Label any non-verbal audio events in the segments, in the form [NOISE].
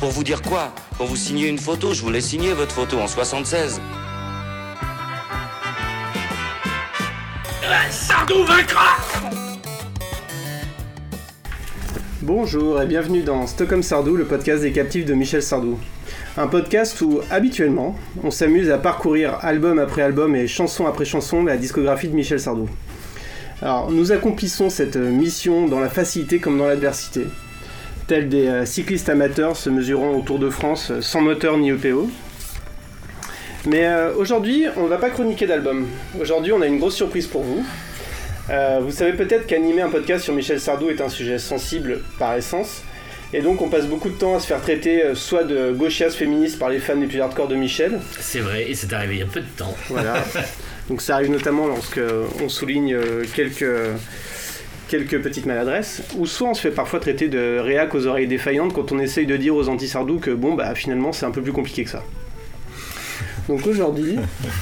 Pour vous dire quoi? Pour vous signer une photo, je voulais signer votre photo en 76. Bonjour et bienvenue dans Stockholm Sardou, le podcast des captifs de Michel Sardou. Un podcast où, habituellement, on s'amuse à parcourir album après album et chanson après chanson la discographie de Michel Sardou. Alors, nous accomplissons cette mission dans la facilité comme dans l'adversité, tels des euh, cyclistes amateurs se mesurant au Tour de France euh, sans moteur ni EPO. Mais euh, aujourd'hui, on ne va pas chroniquer d'album. Aujourd'hui, on a une grosse surprise pour vous. Euh, vous savez peut-être qu'animer un podcast sur Michel Sardou est un sujet sensible par essence. Et donc on passe beaucoup de temps à se faire traiter euh, soit de gauchias féministes par les fans les plus hardcore de Michel. C'est vrai, et c'est arrivé il y a peu de temps. Voilà. [LAUGHS] donc ça arrive notamment lorsque on souligne quelques, quelques petites maladresses. Ou soit on se fait parfois traiter de réac aux oreilles défaillantes quand on essaye de dire aux anti-Sardou que bon bah finalement c'est un peu plus compliqué que ça. Donc aujourd'hui,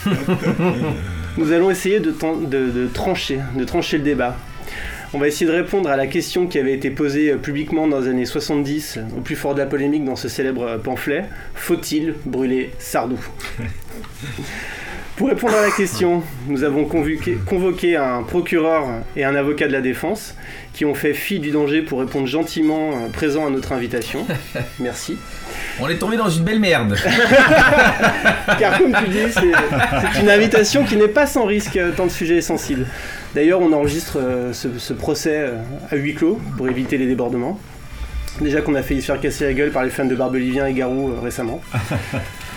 [LAUGHS] nous allons essayer de, de- de trancher, de trancher le débat. On va essayer de répondre à la question qui avait été posée euh, publiquement dans les années 70, au plus fort de la polémique dans ce célèbre euh, pamphlet. Faut-il brûler Sardou? [LAUGHS] Pour répondre à la question, nous avons convoqué, convoqué un procureur et un avocat de la défense qui ont fait fi du danger pour répondre gentiment euh, présent à notre invitation. [LAUGHS] Merci. On est tombé dans une belle merde. [LAUGHS] Car comme tu dis, c'est une invitation qui n'est pas sans risque euh, tant le sujet est sensible. D'ailleurs, on enregistre euh, ce, ce procès à huis clos pour éviter les débordements. Déjà qu'on a failli se faire casser la gueule par les fans de Barbelivien et Garou récemment. [LAUGHS]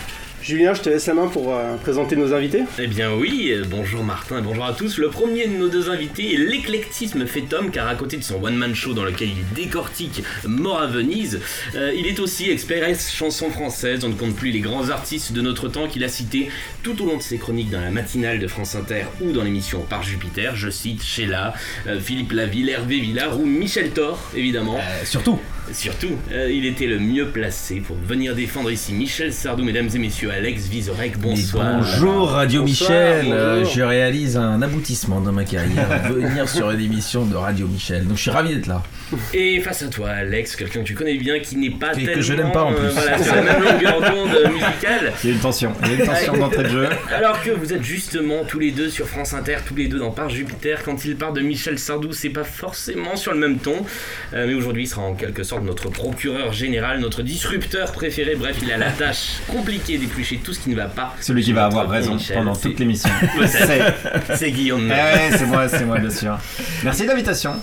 Julien, je te laisse la main pour euh, présenter nos invités. Eh bien oui, euh, bonjour Martin et bonjour à tous. Le premier de nos deux invités est l'éclectisme fait homme car à côté de son one-man show dans lequel il décortique Mort à Venise, euh, il est aussi express chanson française. On ne compte plus les grands artistes de notre temps qu'il a cités tout au long de ses chroniques dans la matinale de France Inter ou dans l'émission Par Jupiter. Je cite Sheila, euh, Philippe Laville, Hervé Villard ou Michel Thor évidemment. Euh, surtout. Surtout, euh, il était le mieux placé pour venir défendre ici Michel Sardou, mesdames et messieurs. Alex Vizorek, bonsoir. Bonjour Radio Bonsoir, Michel. bonjour. Euh, je réalise un aboutissement dans ma carrière, [LAUGHS] venir sur une émission de Radio Michel. Donc je suis ravi d'être là. Et face à toi, Alex, quelqu'un que tu connais bien qui n'est pas Que- que tellement. je n'aime pas, en plus. euh, voilà, sur la même longueur d'onde musicale. Il y a une tension, il y a une tension d'entrée de jeu. Alors que vous êtes justement tous les deux sur France Inter, tous les deux dans Par Jupiter. Quand il part de Michel Sardou, c'est pas forcément sur le même ton. Euh, mais aujourd'hui, il sera en quelque sorte notre procureur général, notre disrupteur préféré. Bref, il a la tâche compliquée d'éplucher tout ce qui ne va pas. Celui qui va avoir raison Michel, pendant toute l'émission. [LAUGHS] C'est Guillaume. Eh ouais, c'est moi, c'est moi bien sûr. Merci de l'invitation.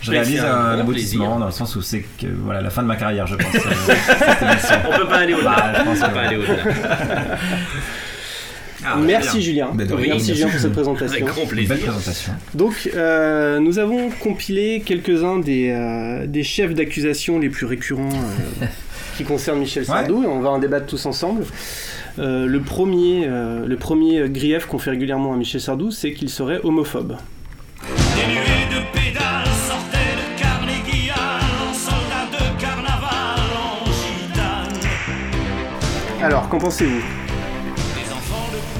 Je réalise un aboutissement dans le sens où c'est que voilà la fin de ma carrière, je pense. euh. [LAUGHS] On peut pas aller au-delà. Bah, je pense On peut pas aller au-delà. Ah, merci. Julien. Ben merci Julien pour cette présentation. Avec grand plaisir. belle présentation. Donc, euh, nous avons compilé quelques-uns des, euh, des chefs d'accusation les plus récurrents euh, [LAUGHS] qui concernent Michel Sardou, et on va en débattre tous ensemble. Euh, le, premier, euh, le premier grief qu'on fait régulièrement à Michel Sardou, c'est qu'il serait homophobe. Alors, qu'en pensez-vous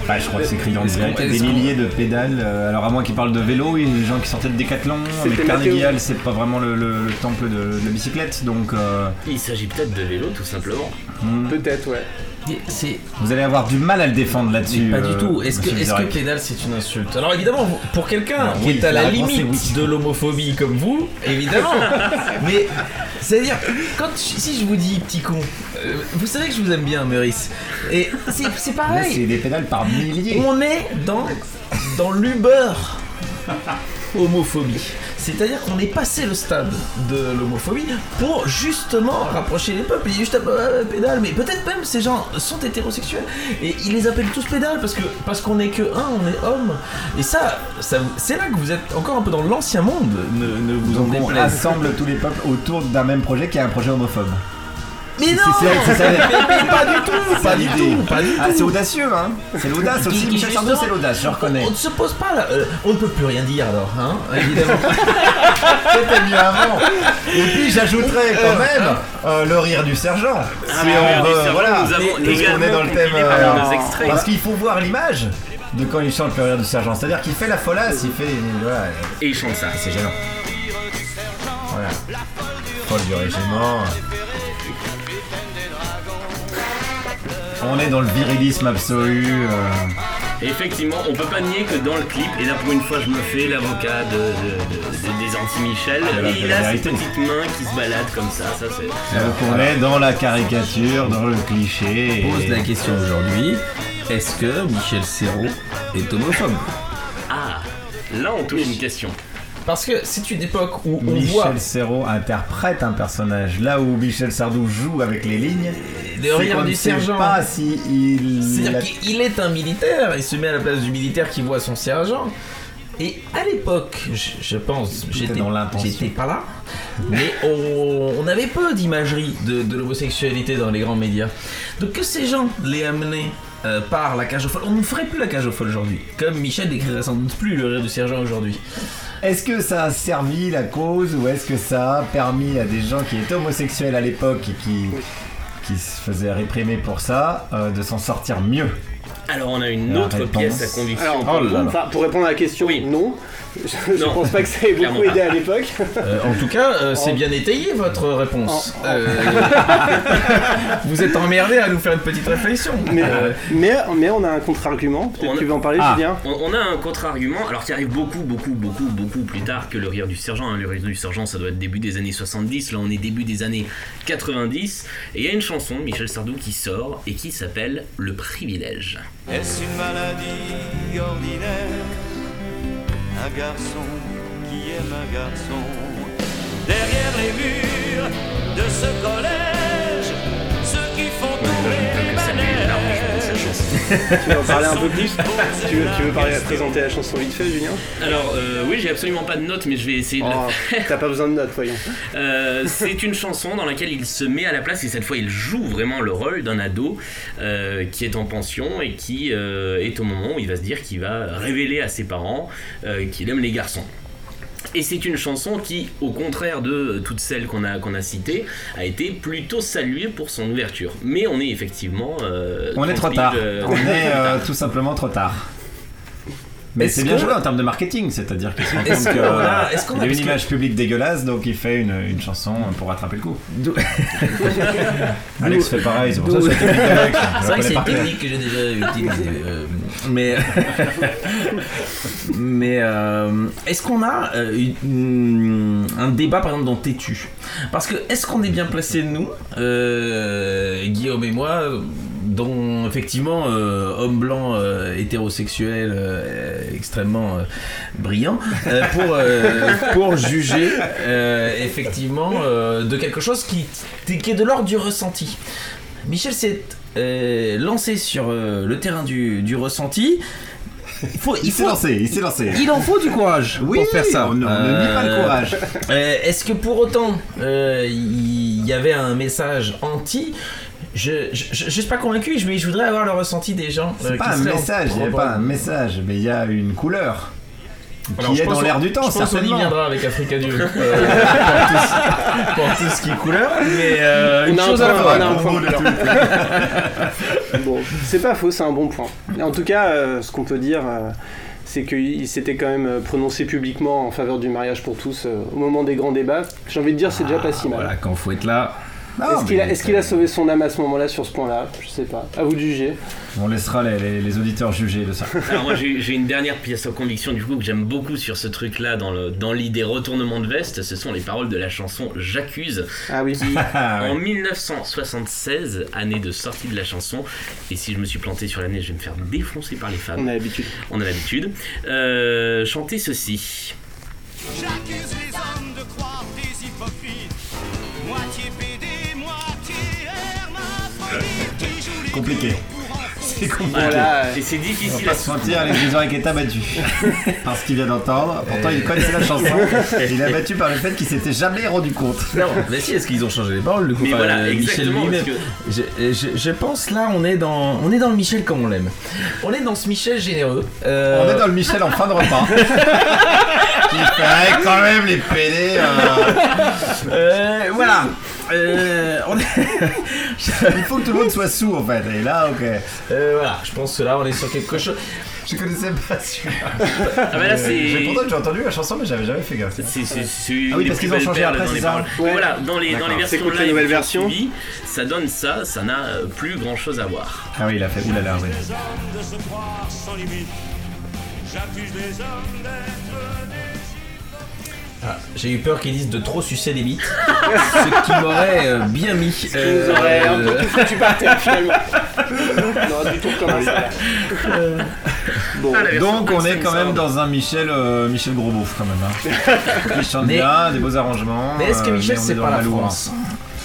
Bah, je crois que c'est criant direct. Des milliers de pédales. euh, alors à moins qu'ils parlent de vélo, il y a des gens qui sortaient de Décathlon. Mais Carnegie. Hall, c'est pas vraiment le, le- le temple de, de la bicyclette, donc euh, Il s'agit peut-être de vélo, tout simplement. hmm, Peut-être, ouais. Vous allez avoir du mal à le défendre là-dessus. pas du euh, tout. Est-ce que, est-ce que pédale c'est une insulte? Alors évidemment, pour quelqu'un qui oui, est à la est limite oui. de l'homophobie comme vous, évidemment. [LAUGHS] Mais c'est-à-dire, quand si je vous dis petit con, euh, vous savez que je vous aime bien, Meurice. Et c'est pareil. c'est des pédales par milliers. On est dans, dans l'Uber homophobie. C'est-à-dire qu'on est passé le stade de l'homophobie pour justement rapprocher les peuples. Il y a juste un pédale, mais peut-être même ces gens sont hétérosexuels et ils les appellent tous pédales parce que parce qu'on est que un, on est homme. Et ça, ça c'est là que vous êtes encore un peu dans l'ancien monde. Ne, ne vous en Donc on déplaise. rassemble tous les peuples autour d'un même projet qui est un projet homophobe. Mais non c'est- c'est- c'est- mais, mais pas du tout Pas du tout Pas du Ah, tout c'est audacieux, hein C'est l'audace aussi. Michel Sardou, c'est l'audace, je reconnais. On ne se pose pas là. euh, on ne peut plus rien dire alors, hein, évidemment. [LAUGHS] C'était mieux avant. Et puis j'ajouterais quand même euh, le rire du sergent. Ah, si on voilà, nous avons puisqu'on est dans le thème. euh, parce qu'il faut voir l'image de quand il chante le rire du sergent. C'est-à-dire qu'il fait la folasse, il fait. Voilà, Et il chante ça. c'est gênant. Voilà. Folle du régiment. On est dans le virilisme absolu. euh, effectivement, on peut pas nier que dans le clip, et là pour une fois je me fais l'avocat de, de- de- des anti-Michel, de il a ses petites mains qui se baladent comme ça, ça c'est... donc on est dans la caricature, dans le cliché. On pose et- la question aujourd'hui est-ce que Michel Serrault est homophobe? Ah, là on touche une question. Parce que c'est une époque où on voit Michel Serrault interprète un personnage là où Michel Sardou joue avec les lignes. Le c'est rire du sergent. pas si il. C'est-à-dire a- qu'il il est un militaire, il se met à la place du militaire qui voit son sergent. Et à l'époque, je, je pense, j'étais dans l'intention. j'étais pas là, mais on, on avait peu d'imagerie de, de l'homosexualité dans les grands médias. Donc que ces gens l'aient amené euh, par la cage aux folles, on ne ferait plus la cage aux folles aujourd'hui. Comme Michel décrirait sans doute plus le rire du sergent aujourd'hui. Est-ce que ça a servi la cause ou est-ce que ça a permis à des gens qui étaient homosexuels à l'époque et qui, qui se faisaient réprimer pour ça euh, de s'en sortir mieux Alors on a une La autre réponse. pièce à conviction. Alors, Oh là là. enfin, pour répondre à la question, Oui. non. Je, je Non. pense pas que ça ait beaucoup aidé à l'époque. Euh, en tout cas, euh, c'est En- bien étayé votre réponse. Euh, [LAUGHS] vous êtes emmerdé à nous faire une petite réflexion. Mais, Euh, mais, mais on a un contre-argument. Peut-être On que a- tu veux en parler, Ah. Julien On, on a un contre-argument, alors qui arrive beaucoup, beaucoup, beaucoup, beaucoup plus tard que le rire du sergent. hein. Le rire du sergent, ça doit être début des années 70, là on est début des années 90. Et il y a une chanson de Michel Sardou qui sort et qui s'appelle Le privilège. Est-ce une maladie ordinaire? Un garçon qui aime un garçon. Derrière les murs de ce collège Tu veux en parler un peu plus [LAUGHS] tu veux, tu veux parler, présenter la chanson vite fait, Julien Alors, euh, oui, j'ai absolument pas de notes, mais je vais essayer de Oh, la T'as pas besoin de notes, voyons. Euh, c'est une chanson dans laquelle il se met à la place et cette fois il joue vraiment le rôle d'un ado euh, qui est en pension et qui est au moment où il va se dire qu'il va révéler à ses parents qu'il aime les garçons. Et c'est une chanson qui, au contraire de toutes celles qu'on a, qu'on a citées, a été plutôt saluée pour son ouverture. Mais on est effectivement... euh, On est 30 trop tard. euh, On [LAUGHS] est euh, tout simplement trop tard. Mais c'est bien joué en termes de marketing, c'est-à-dire qu'il se rend compte a- euh, est-ce qu'on a- a une que- image publique dégueulasse, donc il fait une, une chanson pour rattraper le coup. [LAUGHS] Alex fait pareil, c'est pour ça que c'est [LAUGHS] C'est vrai que c'est une technique que j'ai déjà utilisée. [LAUGHS] euh, mais mais euh, est-ce qu'on a euh, une- un débat par exemple dans Tétu Parce que est-ce qu'on est bien placé nous, euh, Guillaume et moi, dont effectivement euh, homme blanc euh, hétérosexuel euh, extrêmement euh, brillant, euh, pour euh, [LAUGHS] pour juger euh, effectivement euh, de quelque chose qui qui est de l'ordre du ressenti. Michel s'est euh, lancé sur euh, le terrain du, du ressenti. Il faut, Il s'est lancé, il s'est lancé. il en faut du courage Oui, pour faire ça. on on ne nie pas le Euh, courage. euh, Est-ce que pour autant euh, il y avait un message anti je, je, je, je suis pas convaincu, mais je voudrais avoir le ressenti des gens. euh, C'est qui pas un message, il n'y a pas un message, mais il y a une couleur Alors, qui je est dans l'air du temps, Je pense qu'on y viendra avec Africa Dieu euh, [LAUGHS] pour, tout ce, pour tout ce qui est couleur, mais euh, une On a un chose à la point- fois. on. [LAUGHS] [LAUGHS] Bon, c'est pas faux, c'est un bon point. En tout cas, euh, ce qu'on peut dire, euh, c'est qu'il s'était quand même euh, prononcé publiquement en faveur du mariage pour tous euh, au moment des grands débats. J'ai envie de dire, c'est déjà pas si mal. Voilà, quand faut être là. Non, Est-ce qu'il a, sauvé son âme à ce moment-là sur ce point-là Je sais pas. À vous de juger. On laissera les, les- les auditeurs juger de ça. [LAUGHS] Alors moi j'ai une dernière pièce en conviction du coup que j'aime beaucoup sur ce truc là dans l'idée retournement de veste, ce sont les paroles de la chanson J'accuse Ah oui. qui [LAUGHS] Ah en 1976, année de sortie de la chanson, et si je me suis planté sur l'année je vais me faire défoncer par les femmes, On a l'habitude. on a l'habitude, euh, chanter ceci. J'accuse les hommes de croire Compliqué. C'est compliqué. Voilà. Et c'est On difficile va à pas se mentir, les Grégoire est abattu [LAUGHS] par ce qu'il vient d'entendre. Pourtant, il connaissait la chanson. Il est abattu par le fait qu'il s'était jamais rendu compte. Non, mais si, est-ce qu'ils ont changé les paroles du coup Mais voilà, Michel lui-même. parce Je, je- je pense là, on est dans, on est dans le Michel comme on l'aime. On est dans ce Michel généreux. Euh, On est dans le Michel en fin de repas. [LAUGHS] qui ferait quand même les PD. euh, euh, voilà. Euh, on est- [LAUGHS] Il faut que tout le monde soit sous en fait. Et là, ok. Euh, voilà, je pense que là, on est sur quelque chose. Je connaissais pas celui-là. Ah bah là c'est. J'ai pourtant entendu la chanson, mais j'avais jamais fait gaffe. C'est c'est- c'est Ah oui, parce qu'ils ont changé après, dans les c'est ça paroles. Ouais. Voilà, dans les, dans les versions T'écoutes la live nouvelle version suivi, ça donne ça, ça n'a euh, plus grand chose à voir. Ah oui, il a fait oulala, oui. de se croire sans limite. J'accuse les hommes d'être des Ah, J'ai eu peur qu'ils disent de trop sucer les bites, [LAUGHS] ce qui m'aurait euh, bien mis. Qui nous aurait un peu tout foutu par terre finalement. [LAUGHS] On aurait du tout recommencer. Bon, Ah, Donc on est quand même dans un Michel euh, Michel Gros Beauf quand même. Hein. [LAUGHS] Il chante Mais- bien, des beaux arrangements. Mais est-ce que euh, Michel c'est pas la. France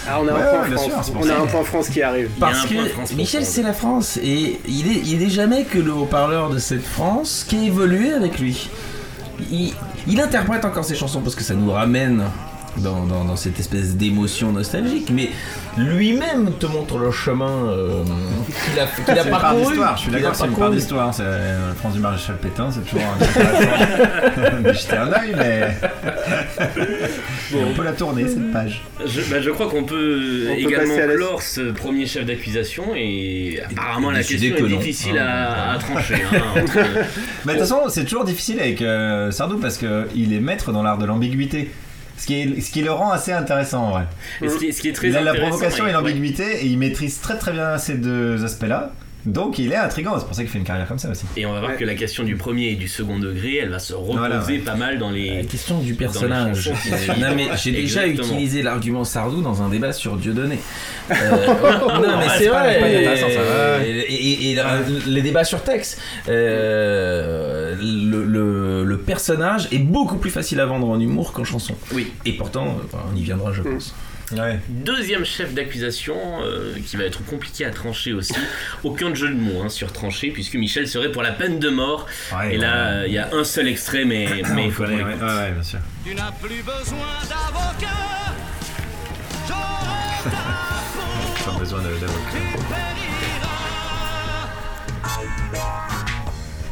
ah, on a un point ouais, bien France. sûr, c'est pour on a ça. un point France qui arrive. Il y a Parce un point que France pour Michel c'est la France et il est, il est jamais que le haut-parleur de cette France qui a évolué avec lui. Il, il interprète encore ses chansons parce que ça nous ramène dans, dans- dans cette espèce d'émotion nostalgique, mais lui-même te montre le chemin euh, qu'il [LAUGHS] a, qu'il a C'est une part parcouru. d'histoire, je suis d'accord, c'est une part d'histoire. C'est euh, France du Maréchal Pétain, c'est toujours de [LAUGHS] jeter un œil, mais. mais [LAUGHS] on peut la tourner cette page. Je, bah, je crois qu'on peut, On peut également la- clore ce premier chef d'accusation et apparemment et la question est non. difficile Hein, à, à trancher. hein, entre- Mais de toute façon, c'est toujours difficile avec euh, Sardou parce qu'il est maître dans l'art de l'ambiguïté. Ce qui, est, ce qui le rend assez intéressant en vrai. Et ce, qui est, ce qui est très il a la provocation et ouais. l'ambiguïté et il maîtrise très très bien ces deux aspects-là. Donc il est intriguant, c'est pour ça qu'il fait une carrière comme ça aussi. Et on va voir Ouais. que la question du premier et du second degré, elle va se reposer Voilà, ouais. pas mal dans les. La question du personnage. non mais j'ai déjà utilisé l'argument Sardou dans un débat sur Dieudonné. Euh, [LAUGHS] non mais c'est vrai. c'est pas intéressant, ça, ouais. Et, et- et la- les débats sur texte, euh, le, le- le personnage est beaucoup plus facile à vendre en humour qu'en chanson. Oui. Et pourtant, euh, on y viendra, je pense. Ouais. Deuxième chef d'accusation euh, qui va être compliqué à trancher aussi. [LAUGHS] Aucun jeu de mots hein, sur trancher puisque Michel serait pour la peine de mort. Ouais, et là, euh, il y a un seul extrait, mais, [COUGHS] il faut connaît, ouais, écoute. ouais, ouais, bien sûr. Tu n'as plus besoin d'avocat. J'aurai [LAUGHS] Pas besoin d'avocat.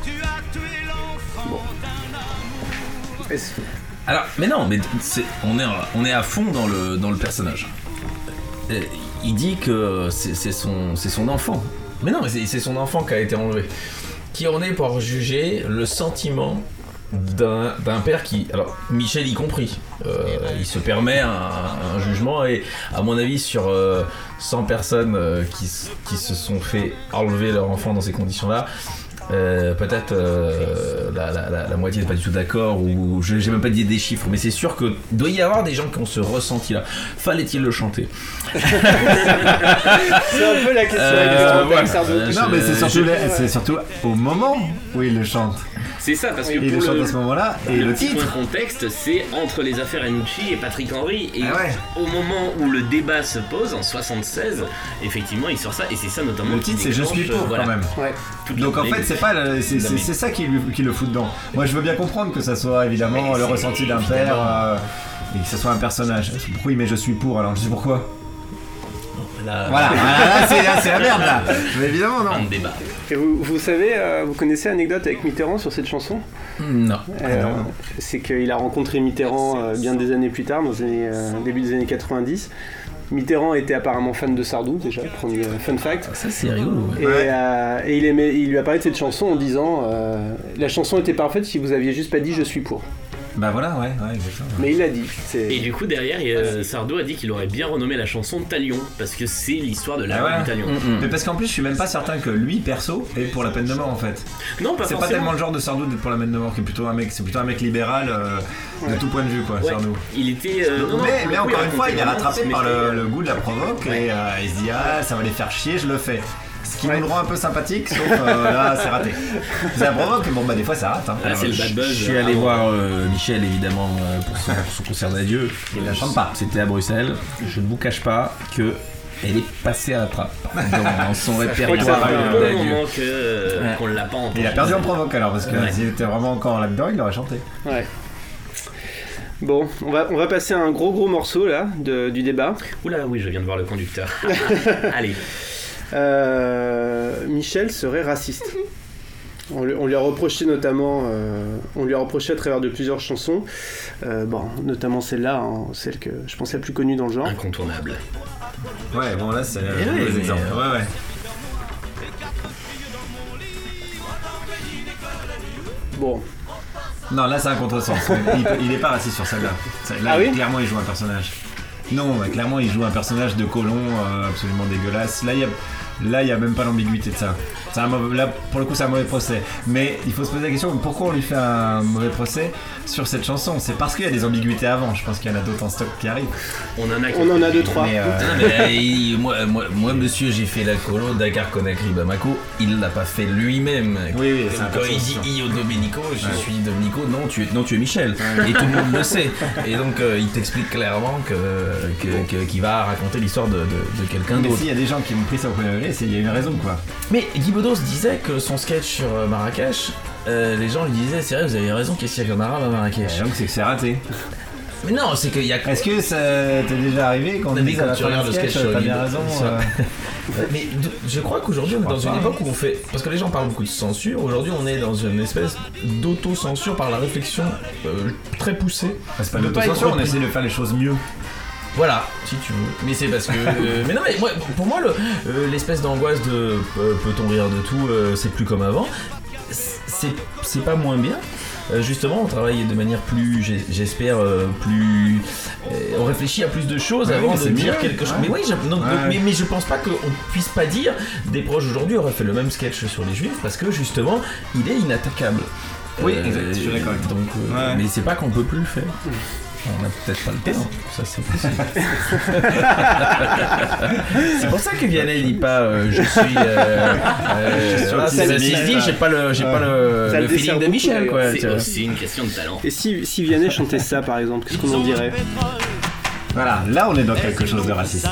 Tu as tué l'enfant d'un amour. Est-ce- Alors, mais non, mais on, est, on est à fond dans le, dans le personnage. Euh, Il dit que c'est son, son enfant. Mais non, mais c'est son enfant qui a été enlevé. Qui en est pour juger le sentiment d'un père qui. Alors, Michel y compris. euh, il se permet un, jugement et, à mon avis, sur euh, 100 personnes euh, qui, qui se sont fait enlever leur enfant dans ces conditions-là, euh, peut-être euh, la, la- la- la moitié n'est pas du tout d'accord ou je j'ai même pas dit des chiffres mais c'est sûr que doit y avoir des gens qui ont ce ressenti là fallait-il le chanter? [LAUGHS] C'est un peu la question Euh, le voilà. Sardou. Euh, Non, mais c'est surtout, surtout au moment où il le chante. C'est ça, parce que Il le pour chante le, à ce moment-là et le le titre. contexte, c'est entre les affaires Anucci et Patrick Henry. Et Ah ouais. au moment où le débat se pose, en 76, effectivement, il sort ça. Et c'est ça notamment. Le titre c'est Je suis pour voilà, quand même. Ouais. la Donc en fait c'est pas c'est ça qui, lui- qui le fout dedans. Moi je veux bien comprendre que ça soit évidemment le ressenti d'un père euh, et que ça soit un personnage. Pourquoi il met je suis pour alors je sais pourquoi. Là, Voilà, voilà, là, c'est la merde là. [LAUGHS] Mais évidemment non. Un débat. Et vous, vous savez, euh, vous connaissez l'anecdote avec Mitterrand sur cette chanson? Non Euh, non. C'est qu'il a rencontré Mitterrand euh, bien des années plus tard, dans les années, euh, début des années 90. Mitterrand était apparemment fan de Sardou déjà, premier euh, fun fact. ça c'est rigolo ouais. Et, Ouais. euh, et il, aimait, il lui a parlé de cette chanson en disant euh, La chanson était parfaite si vous aviez juste pas dit je suis pour. Bah voilà ouais, ouais exactement. Mais il l'a dit. Et du coup, derrière, euh, Sardou a dit qu'il aurait bien renommé la chanson Talion, parce que c'est l'histoire de la Ah ouais. du Talion. Mm, mm. Mais parce qu'en plus je suis même pas certain que lui perso est pour la peine de mort en fait. Non, pas C'est pas tellement le genre de Sardou d'être pour la peine de mort, qui est plutôt un mec, c'est plutôt un mec libéral euh, de tout point de vue quoi, Ouais. Sardou. Il était. euh, non, non, mais, encore une fois, il est rattrapé par le, métier. le goût de la provoque Ouais. et euh, il se dit ah ça va les faire chier, je le fais. Ce qui Ouais. nous le rend un peu sympathique, sauf euh, là c'est raté. C'est la provoque, bon bah des fois ça rate. Hein. C'est le bad buzz. je suis allé voir euh, Michel évidemment euh, pour son, pour son concert d'adieu Il la chante pas. c'était à Bruxelles je ne vous cache pas que Elle est passée à la trappe dans son [LAUGHS] répertoire. ça d'adieu. moment que, euh, Ouais. qu'on l'a pas entendu. Il a perdu en provoque alors, parce que Ouais. s'il était vraiment encore là-dedans, il aurait chanté. Ouais. Bon, on va, on va passer à un gros gros morceau là de- du débat. Oula, oui, je viens de voir le conducteur. [LAUGHS] Allez. Euh, Michel serait raciste. On lui, on lui a reproché notamment, euh, on lui a reproché à travers de plusieurs chansons, euh, bon, notamment celle-là, hein, celle que je pense la plus connue dans le genre. Incontournable. Ouais, bon là c'est Eh un oui, euh, Ouais, ouais. Bon, Non, là c'est un contresens. il, il est pas raciste sur celle-là. Là, Ah oui? clairement, il joue un personnage. Non, mais clairement, il joue un personnage de colon euh, absolument dégueulasse. Là, il a, là, il y a même pas l'ambiguïté de ça. Là, pour le coup, c'est un mauvais procès. Mais il faut se poser la question pourquoi on lui fait un mauvais procès? Sur cette chanson C'est parce qu'il y a des ambiguïtés avant. Je pense qu'il y en a d'autres en stock qui arrivent. On en a on en a deux trois. Mais, euh, mais, euh, il- moi, moi, moi, monsieur, j'ai fait la colo Dakar Conakry Bamako. Il l'a pas fait lui-même. Oui, oui, c'est un Quand il dit. Io Domenico, je Ouais. suis Domenico. Non, tu es, non, tu es Michel. Et tout le monde le sait. Et donc, euh, il t'explique clairement que, que- que- qu'il va raconter l'histoire de, de- de quelqu'un mais d'autre. s'il y a des gens qui m'ont pris ça au premier degré, c'est il y a une raison quoi. Mais Guy Bedos disait que son sketch sur Marrakech, euh, les gens lui disaient c'est vrai, vous avez raison, qu'est-ce qu'il y a arabe à Marrakech donc c'est que c'est raté. [LAUGHS] Mais non, c'est qu'il y a. Est-ce que ça t'est déjà arrivé Mais dise à quand tu regardes le sketch, sur t'as bien raison euh, [LAUGHS] Mais je crois qu'aujourd'hui on est dans une époque où on fait. Parce que les gens parlent beaucoup de censure, aujourd'hui on est dans une espèce d'auto-censure par la réflexion euh, très poussée. C'est pas On l'autocensure, on essaie de faire les choses mieux. Voilà, si tu veux. Mais c'est parce que. [LAUGHS] euh, mais non, mais moi, pour moi, le- euh, l'espèce d'angoisse de euh, peut-on rire de tout, euh, c'est plus comme avant. C'est pas moins bien. Euh, justement, on travaille de manière plus, j'espère, euh, plus. euh, on réfléchit à plus de choses avant de dire mieux, quelque chose. ouais. Mais oui, je, non, donc, Ouais. mais, mais je pense pas qu'on puisse pas dire des proches aujourd'hui auraient fait le même sketch sur les juifs parce que justement, il est inattaquable. Oui, exact, je suis d'accord avec toi. Donc, euh, Ouais. Mais c'est pas qu'on peut plus le faire. On a peut-être pas le temps, ça c'est possible. c'est pour ça que Vianney dit pas euh, je suis. Euh, euh, s'il dit j'ai pas le, j'ai pas le, Ça le le dessert feeling de Michel quoi. C'est aussi une question de talent. Et si, si Vianney chantait ça par exemple, qu'est-ce qu'on en dirait? Voilà, là on est dans quelque chose de raciste.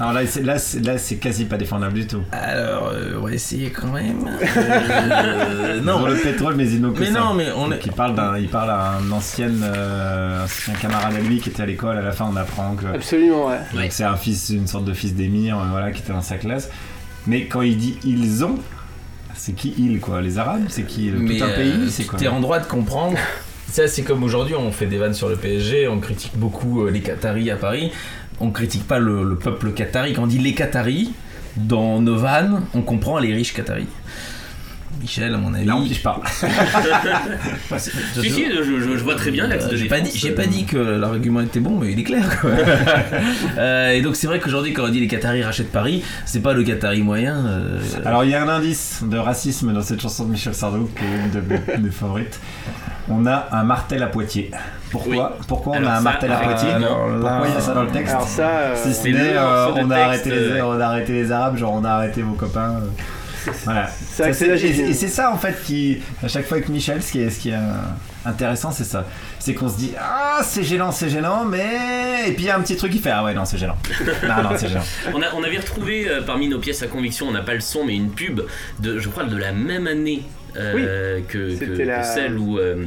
Alors là, c'est, là, c'est, là, c'est quasi pas défendable du tout. Alors, euh, on va essayer quand même. Euh, [LAUGHS] Non, non, le pétrole, mais ils n'ont que mais ça. non, mais on Donc, est. il parle d'un, il parle à un ancien, euh, ancien camarade à lui qui était à l'école. À la fin, on apprend que Absolument, ouais. donc c'est un fils, une sorte de fils d'émir, euh, voilà, qui était dans sa classe. Mais quand il dit ils ont, c'est qui ils quoi? Les Arabes? C'est qui Mais tout un euh, pays? C'est tu quoi? t'es en droit de comprendre. [LAUGHS] Ça, c'est comme aujourd'hui, on fait des vannes sur le PSG, on critique beaucoup euh, les Qataris à Paris. On critique pas le, le peuple qatari. Quand on dit les Qataris, dans nos on comprend les riches Qataris. Michel, à mon avis. Là, on pige pas. Si, si, je, je- je vois très bien l'axe Euh, de j'ai pas dit, j'ai pas dit que l'argument était bon, mais il est clair. Quoi. [LAUGHS] [LAUGHS] Euh, et donc c'est vrai qu'aujourd'hui, quand on dit les Qataris rachètent Paris, c'est pas le Qatari moyen. euh, Alors il y a un indice de racisme dans cette chanson de Michel Sardou qui est une de mes, mes favorites. On a un martel à Poitiers. Pourquoi Pourquoi on Alors a un ça, martel à alors Poitiers là- Pourquoi il y a ça dans le texte Alors ça, euh, Si ce c'est n'est euh, on, a texte, arrêté les, euh, on a arrêté les Arabes, genre on a arrêté vos copains. [LAUGHS] Voilà. Ça, et- c'est ça en fait qui, à chaque fois avec Michel, ce qui est, ce qui est euh, intéressant, c'est ça. C'est qu'on se dit ah c'est gênant, c'est gênant, mais et puis il y a un petit truc qui fait ah ouais non c'est gênant. non non c'est gênant. [LAUGHS] On, a, on avait retrouvé euh, parmi nos pièces à conviction, on n'a pas le son, mais une pub de, je crois, de la même année. Euh, que, celle où euh,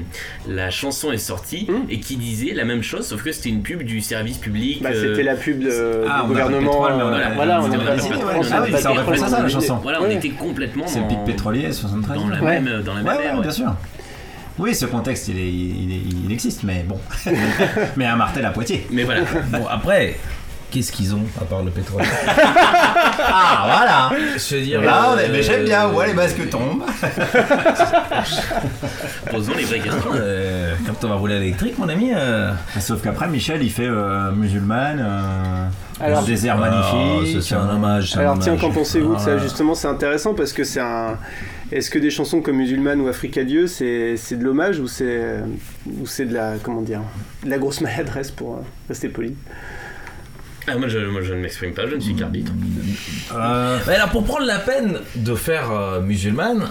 la chanson est sortie Hmm. et qui disait la même chose sauf que c'était une pub du service public bah, euh, c'était la pub de, Ah, du gouvernement. euh, voilà, on pétrole, on ça la chanson. voilà était complètement C'est le pic dans, pétrolier 73. dans la ouais. même dans la même Ouais, ouais, ère, ouais. bien sûr. Oui, ce contexte, il, est- il, est- il existe, mais bon. [LAUGHS] mais un martel à Poitiers. mais voilà Bon, après, qu'est-ce qu'ils ont à part le pétrole? [LAUGHS] Ah, voilà Je veux dire. Là, on euh, est, mais j'aime bien, où les basques tombent. [LAUGHS] posons les vraies questions euh, quand on va rouler à l'électrique, mon ami. euh, Sauf qu'après, Michel, il fait euh, musulmane, euh, Alors- un désert ah, magnifique. c'est- c'est un hommage. c'est un Alors tiens, hommage. qu'en pensez-vous de ça Ah, Justement, c'est intéressant parce que c'est un. Est-ce que des chansons comme Musulmane ou Africa Dieu, c'est c'est de l'hommage ou c'est ou c'est de la comment dire de la grosse maladresse pour euh, rester poli? Ah, moi, je, moi je ne m'exprime pas je ne suis qu'arbitre Euh, Mais alors, pour prendre la peine de faire euh, musulmane,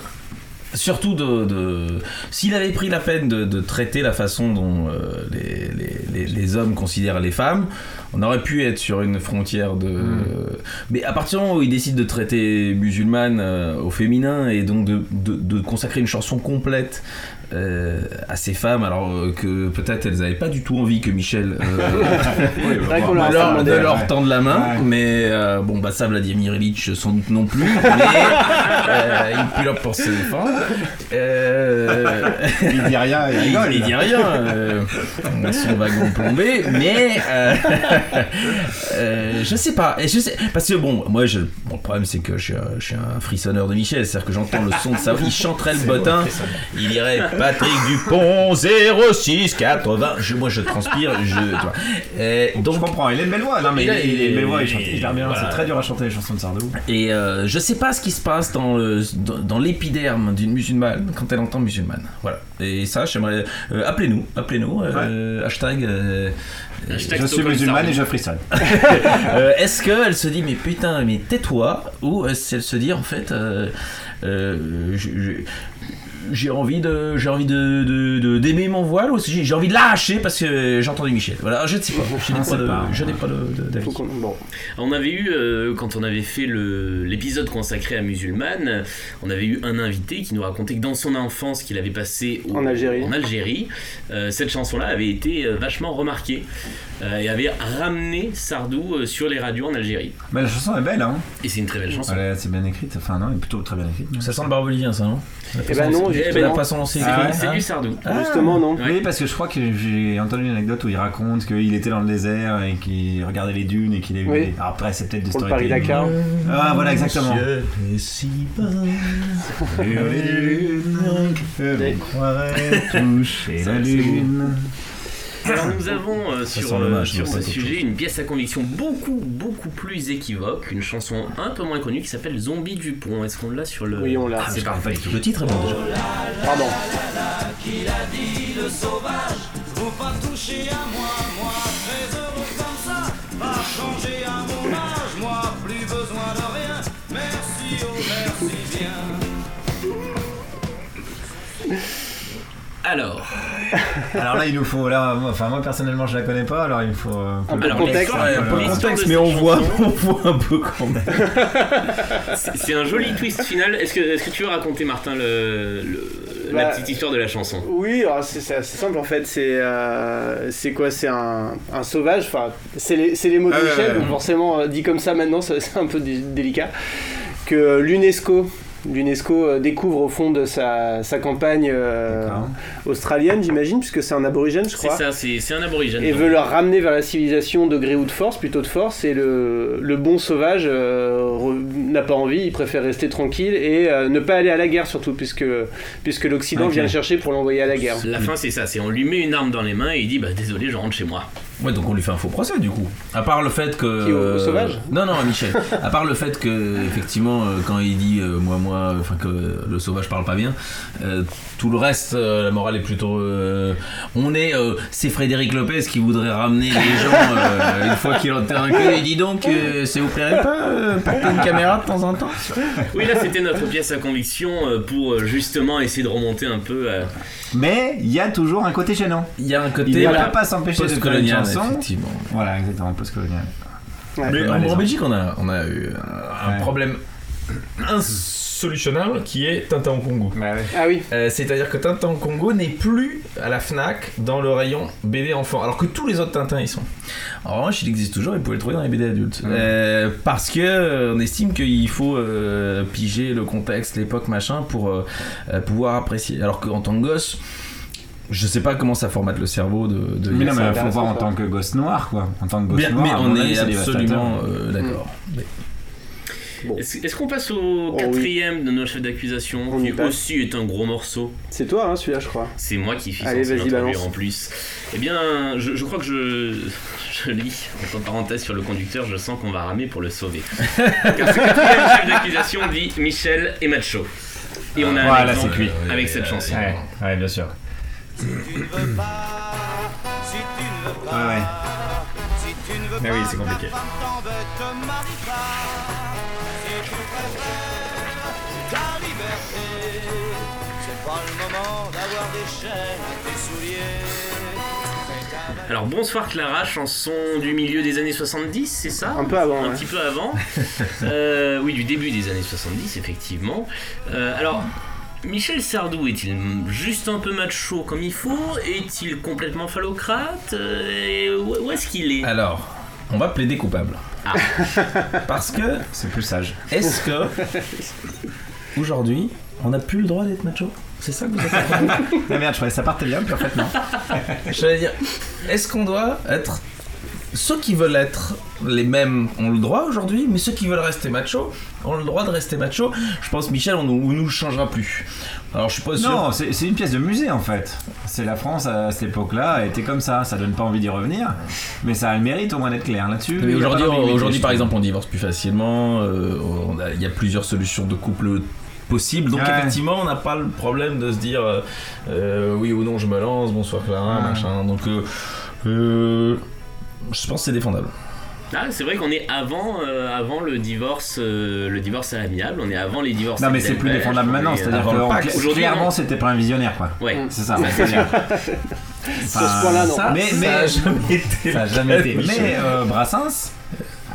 surtout de, de- s'il avait pris la peine de, de traiter la façon dont euh, les, les- les- les hommes considèrent les femmes, on aurait pu être sur une frontière de. Mais à partir du moment où il décide de traiter musulmane euh, au féminin et donc de, de- de consacrer une chanson complète. Euh, à ces femmes, alors euh, que peut-être elles n'avaient pas du tout envie que Michel euh, [LAUGHS] [LAUGHS] qu'on leur de leur, de tendre la main, Ouais. mais euh, bon, bah ça, Vladimir Ilitch, sans doute non plus, mais euh, il pilote pour se défendre. Euh, Il dit rien, il il, [LAUGHS] rigole. il dit rien, euh, son wagon plombé, mais euh, euh, je sais pas, et je sais, parce que bon, moi, je, bon, le problème c'est que je suis, un, je suis un frissonneur de Michel, c'est-à-dire que j'entends le son de sa voix, il chanterait le bottin, il dirait Patrick Dupont 0680, je, moi je transpire, je, tu vois. Et Donc je comprends, il a une belle voix. Non mais il a, il belle voix, il chante hyper bien. voilà. C'est très dur à chanter les chansons de Sardou. Et euh, je sais pas ce qui se passe dans, le- dans, dans l'épiderme d'une musulmane quand elle entend musulmane. Voilà. Et ça, j'aimerais. euh, appelez-nous, appelez-nous. euh, Hashtag. euh, Hashtag Je suis Stockholm musulman Sardou. et je frissonne. [LAUGHS] euh, est-ce qu'elle se dit, mais putain, mais tais-toi Ou est-ce qu'elle se dit, en fait, euh, euh, je- je- j'ai envie de j'ai envie de de- de- d'aimer mon voile ou j'ai envie de lâcher parce que j'ai entendu Michel voilà je ne sais pas je n'ai On pas, de- pas. je n'ai pas de- de- d'avis Faut qu'on- bon. On avait eu, euh, quand on avait fait le- l'épisode consacré à Musulmane, on avait eu un invité qui nous racontait que dans son enfance qu'il avait passé au- En Algérie. en Algérie, euh, cette chanson-là avait été euh, vachement remarquée euh, et avait ramené Sardou euh, sur les radios en Algérie. Mais la chanson est belle, hein. Et c'est une très belle chanson. Elle est assez bien écrite. Enfin non, elle est plutôt très bien écrite. ça sent le barbelivien ça non? Eh ben non, Eh ben non. façon dont c'est C'est écrit, c'est hein. du Sardou. Justement, non. Oui, parce que je crois que j'ai entendu une anecdote où il raconte qu'il était dans le désert et qu'il regardait les dunes et qu'il a eu. Oui. Alors après, c'est peut-être le storytelling. Paris-Dakar. Ah, voilà, exactement. Est si bas. Sur les [LAUGHS] que toucher la lune. Alors nous avons euh, sur, non, ce pas sujet une pièce à conviction beaucoup beaucoup plus équivoque, une chanson un peu moins connue qui s'appelle Zombie du Pont. Est-ce qu'on l'a sur le Oui, on l'a. C'est parfait. Le titre est bon déjà. Pardon. Alors, [LAUGHS] Alors là, il nous faut. Là, moi, enfin, moi personnellement, je la connais pas, alors il me faut. euh, Un peu de alors contexte. l'histoire- un peu de l'histoire contexte, de mais cette on voit, chanson, on voit un peu quand même. [LAUGHS] c'est c'est un joli twist final. Est-ce que, est-ce que tu veux raconter Martin le, le- la Bah, petite histoire de la chanson? Oui, alors c'est c'est assez simple en fait. C'est euh, c'est quoi? C'est un, un sauvage. Enfin, c'est les, c'est les mots de Ah ouais, Michel, ouais, donc forcément euh, dit comme ça maintenant, [LAUGHS] c'est c'est un peu dé- délicat. Que l'UNESCO, l'UNESCO euh, découvre au fond de sa, sa campagne euh, australienne, j'imagine, puisque c'est un aborigène, je C'est crois. ça, c'est c'est un aborigène. Et veut leur ramener vers la civilisation de gré ou de force, plutôt de force, et le, le bon sauvage euh, n'a pas envie, il préfère rester tranquille et euh, ne pas aller à la guerre surtout, puisque, puisque l'Occident vient le chercher pour l'envoyer à la guerre. La fin c'est ça, c'est on lui met une arme dans les mains et il dit bah désolé je rentre chez moi. Ouais, donc on lui fait un faux procès du coup. À part le fait que. Qui, au- au sauvage Non, non, à Michel. à part le fait que, effectivement, euh, quand il dit euh, moi, moi, enfin que le sauvage parle pas bien, euh, tout le reste, euh, la morale est plutôt. euh, on est. euh, c'est Frédéric Lopez qui voudrait ramener les gens euh, une fois qu'il enterre un queue. Il dit donc, euh, ça vous plairait pas euh, porter une caméra de temps en temps? Oui là c'était notre pièce à conviction euh, pour euh, justement essayer de remonter un peu. euh, Mais il y a toujours un côté gênant. Il y a un côté. Il ne peut pas s'empêcher de faire effectivement. Voilà, exactement, post-colonial. Ouais. Mais en. Belgique, on a, on a eu un, problème insolutionnable qui est Tintin au Congo. Bah ouais. Ah oui, Euh, C'est-à-dire que Tintin au Congo n'est plus à la FNAC dans le rayon BD enfant, alors que tous les autres Tintins y sont. En revanche, il existe toujours, et vous pouvez le trouver dans les BD adultes. Euh, parce que euh, on estime qu'il faut euh, piger le contexte, l'époque, machin, pour pouvoir apprécier. Alors qu'en tant que gosse, je sais pas comment ça formate le cerveau de. de Mais non, mais il faut voir en tant que gosse noir, quoi. En tant que gosse Bien, noir, mais on est absolument euh, d'accord. Mais- Bon. Est-ce qu'on passe au Oh, oui. quatrième de nos chefs d'accusation qui aussi est un gros morceau? C'est toi hein, celui-là, je crois. C'est moi qui suis Allez, vas-y, balance. en plus. Eh bien, je, je crois que je, [LAUGHS] je lis, entre parenthèses sur le conducteur, je sens qu'on va ramer pour le sauver. [LAUGHS] Car ce quatrième chef d'accusation dit Michel est macho. Et on a un Voilà, exemple c'est cuit. avec cette chanson. Ouais, ouais, bien sûr. Ouais, ouais. Mais oui, c'est compliqué. le moment d'avoir des chaînes à tes souliers. Alors bonsoir Clara, chanson du milieu des années 70, c'est ça? Un peu avant, Un ouais. petit peu avant. [LAUGHS] Euh, oui, du début des années 70, effectivement. Euh, alors, Michel Sardou est-il juste un peu macho comme il faut? Est-il complètement phallocrate? Euh, et Où est-ce qu'il est? Alors, on va plaider coupable. Ah. [LAUGHS] Parce que, C'est plus sage. est-ce que, aujourd'hui, on n'a plus le droit d'être macho? C'est ça que vous êtes en train de dire? [LAUGHS] Ah merde, je croyais que ça partait bien, puis en fait non. J'allais dire, est-ce qu'on doit être. Ceux qui veulent être les mêmes ont le droit aujourd'hui, mais ceux qui veulent rester macho ont le droit de rester macho. Je pense, Michel, on nous, on nous changera plus. Alors, je suis pas sûr. Non, c'est une pièce de musée en fait. C'est la France à cette époque-là, elle était comme ça. Ça donne pas envie d'y revenir, mais ça a le mérite au moins d'être clair là-dessus. Aujourd'hui, aujourd'hui par exemple, on divorce plus facilement. euh, Il y a plusieurs solutions de couple possibles. Donc, Ouais. effectivement, on n'a pas le problème de se dire euh, euh, oui ou non, je me lance, bonsoir Clara, Ouais. machin. Donc, euh, euh, je pense que c'est défendable. Ah, c'est vrai qu'on est avant, euh, avant le divorce, euh, le divorce à l'amiable. On est avant les divorces. Non, mais c'est plus défendable maintenant. est, C'est-à-dire que clairement, c'était pas un visionnaire quoi. Ouais. C'est ça. Sur ce point-là, non. Ça, mais- ça mais- a jamais été. [LAUGHS] Ça a jamais été. Michel. Mais euh, Brassens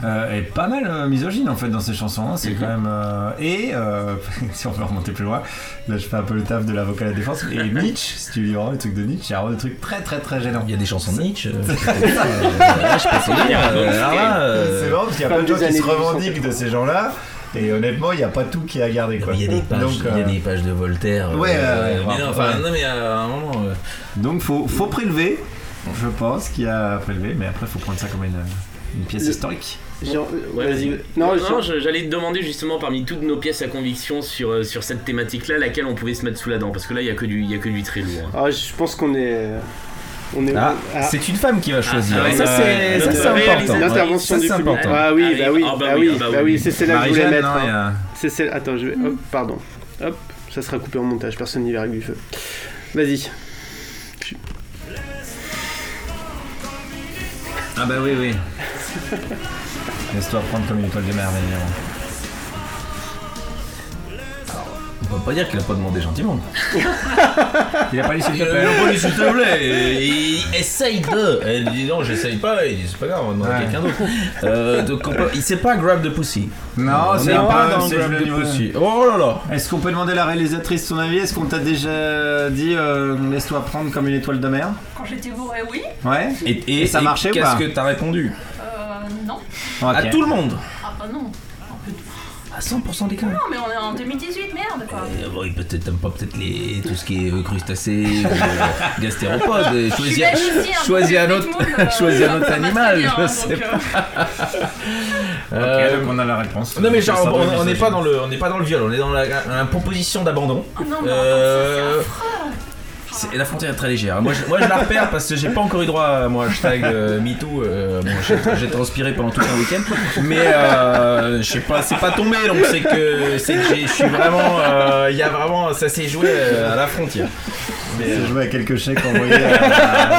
euh, est pas mal euh, misogyne en fait dans ses chansons. hein. C'est quand même. euh, et euh, [LAUGHS] si on veut remonter plus loin, là je fais un peu le taf de l'avocat à la défense. Et [LAUGHS] Nietzsche, si tu lis vraiment les trucs de Nietzsche, il y a vraiment des trucs très très très gênants. Il y a des chansons de Nietzsche. euh, [LAUGHS] euh, je peux te dire. euh, euh, C'est marrant parce qu'il y a plein de gens qui se revendiquent de ces gens-là. Et honnêtement, il n'y a pas tout qui est à garder. Quoi. Il y a des pages, Donc, il y a des pages de Voltaire. Ouais, euh, ouais, mais ouais, non, enfin, ouais. non, mais à un moment. euh, donc faut, faut prélever, je pense qu'il y a à prélever, mais après faut prendre ça comme une, une pièce Le- historique. Genre, Ouais, vas-y. vas-y. Non, j'allais te demander justement parmi toutes nos pièces à conviction sur, euh, sur cette thématique-là, laquelle on pouvait se mettre sous la dent, parce que là il y a que du, il y a que du très lourd. hein. Ah, je pense qu'on est. Ah, ah, c'est une femme qui va choisir. ah ça, c'est important. L'intervention du c'est public. Ah oui, Ah bah oui, ah bah bah oui, ah bah c'est celle-là que je voulais mettre. hein. C'est celle. Attends, je vais. Hop, pardon. Hop, ça sera coupé en montage, personne n'y verra du feu. Vas-y. Ah bah oui, oui. [LAUGHS] Laisse-toi prendre comme une étoile de mer, évidemment. On peut pas dire qu'il a pas demandé gentiment. [LAUGHS] Il a pas laissé Il le a père. pas dit s'il te plaît. Il essaye de. Elle dit non, j'essaye pas. Il dit c'est pas grave, on va demander à Ouais. quelqu'un d'autre. Euh, donc on peut- il sait pas grab the pussy. Non, On c'est est pas dans c'est grab le the niveau. pussy. Oh là là. Est-ce qu'on peut demander à la réalisatrice son avis? Est-ce qu'on t'a déjà dit euh, laisse-toi prendre comme une étoile de mer? Quand j'étais bourré, oui. Ouais Et, Et ça marchait ou Qu'est-ce pas? que t'as répondu? Non. À tout le monde. Ah bah non. À 100% des cas. Non, mais on est en 2018, merde quoi. Euh, bon, peut-être t'aimes pas peut-être les tout ce qui est euh, crustacés ou euh, gastéropodes. Choisis, un autre, choisis un autre animal. bien, je hein, sais donc, pas. Ok, Euh, donc on a la réponse. Non mais genre on- n'est pas dans le on n'est pas dans le viol, on est dans la, la proposition d'abandon. Oh non, mais C'est- la frontière est très légère. Moi je, moi, je la repère parce que j'ai pas encore eu droit à mon hashtag euh, MeToo. euh, j'ai, transpiré pendant tout un week-end, mais euh, c'est pas tombé donc c'est que c'est que je suis vraiment, euh, il y a vraiment, ça s'est joué à la frontière. Mais, euh, C'est joué à quelques chèques envoyés à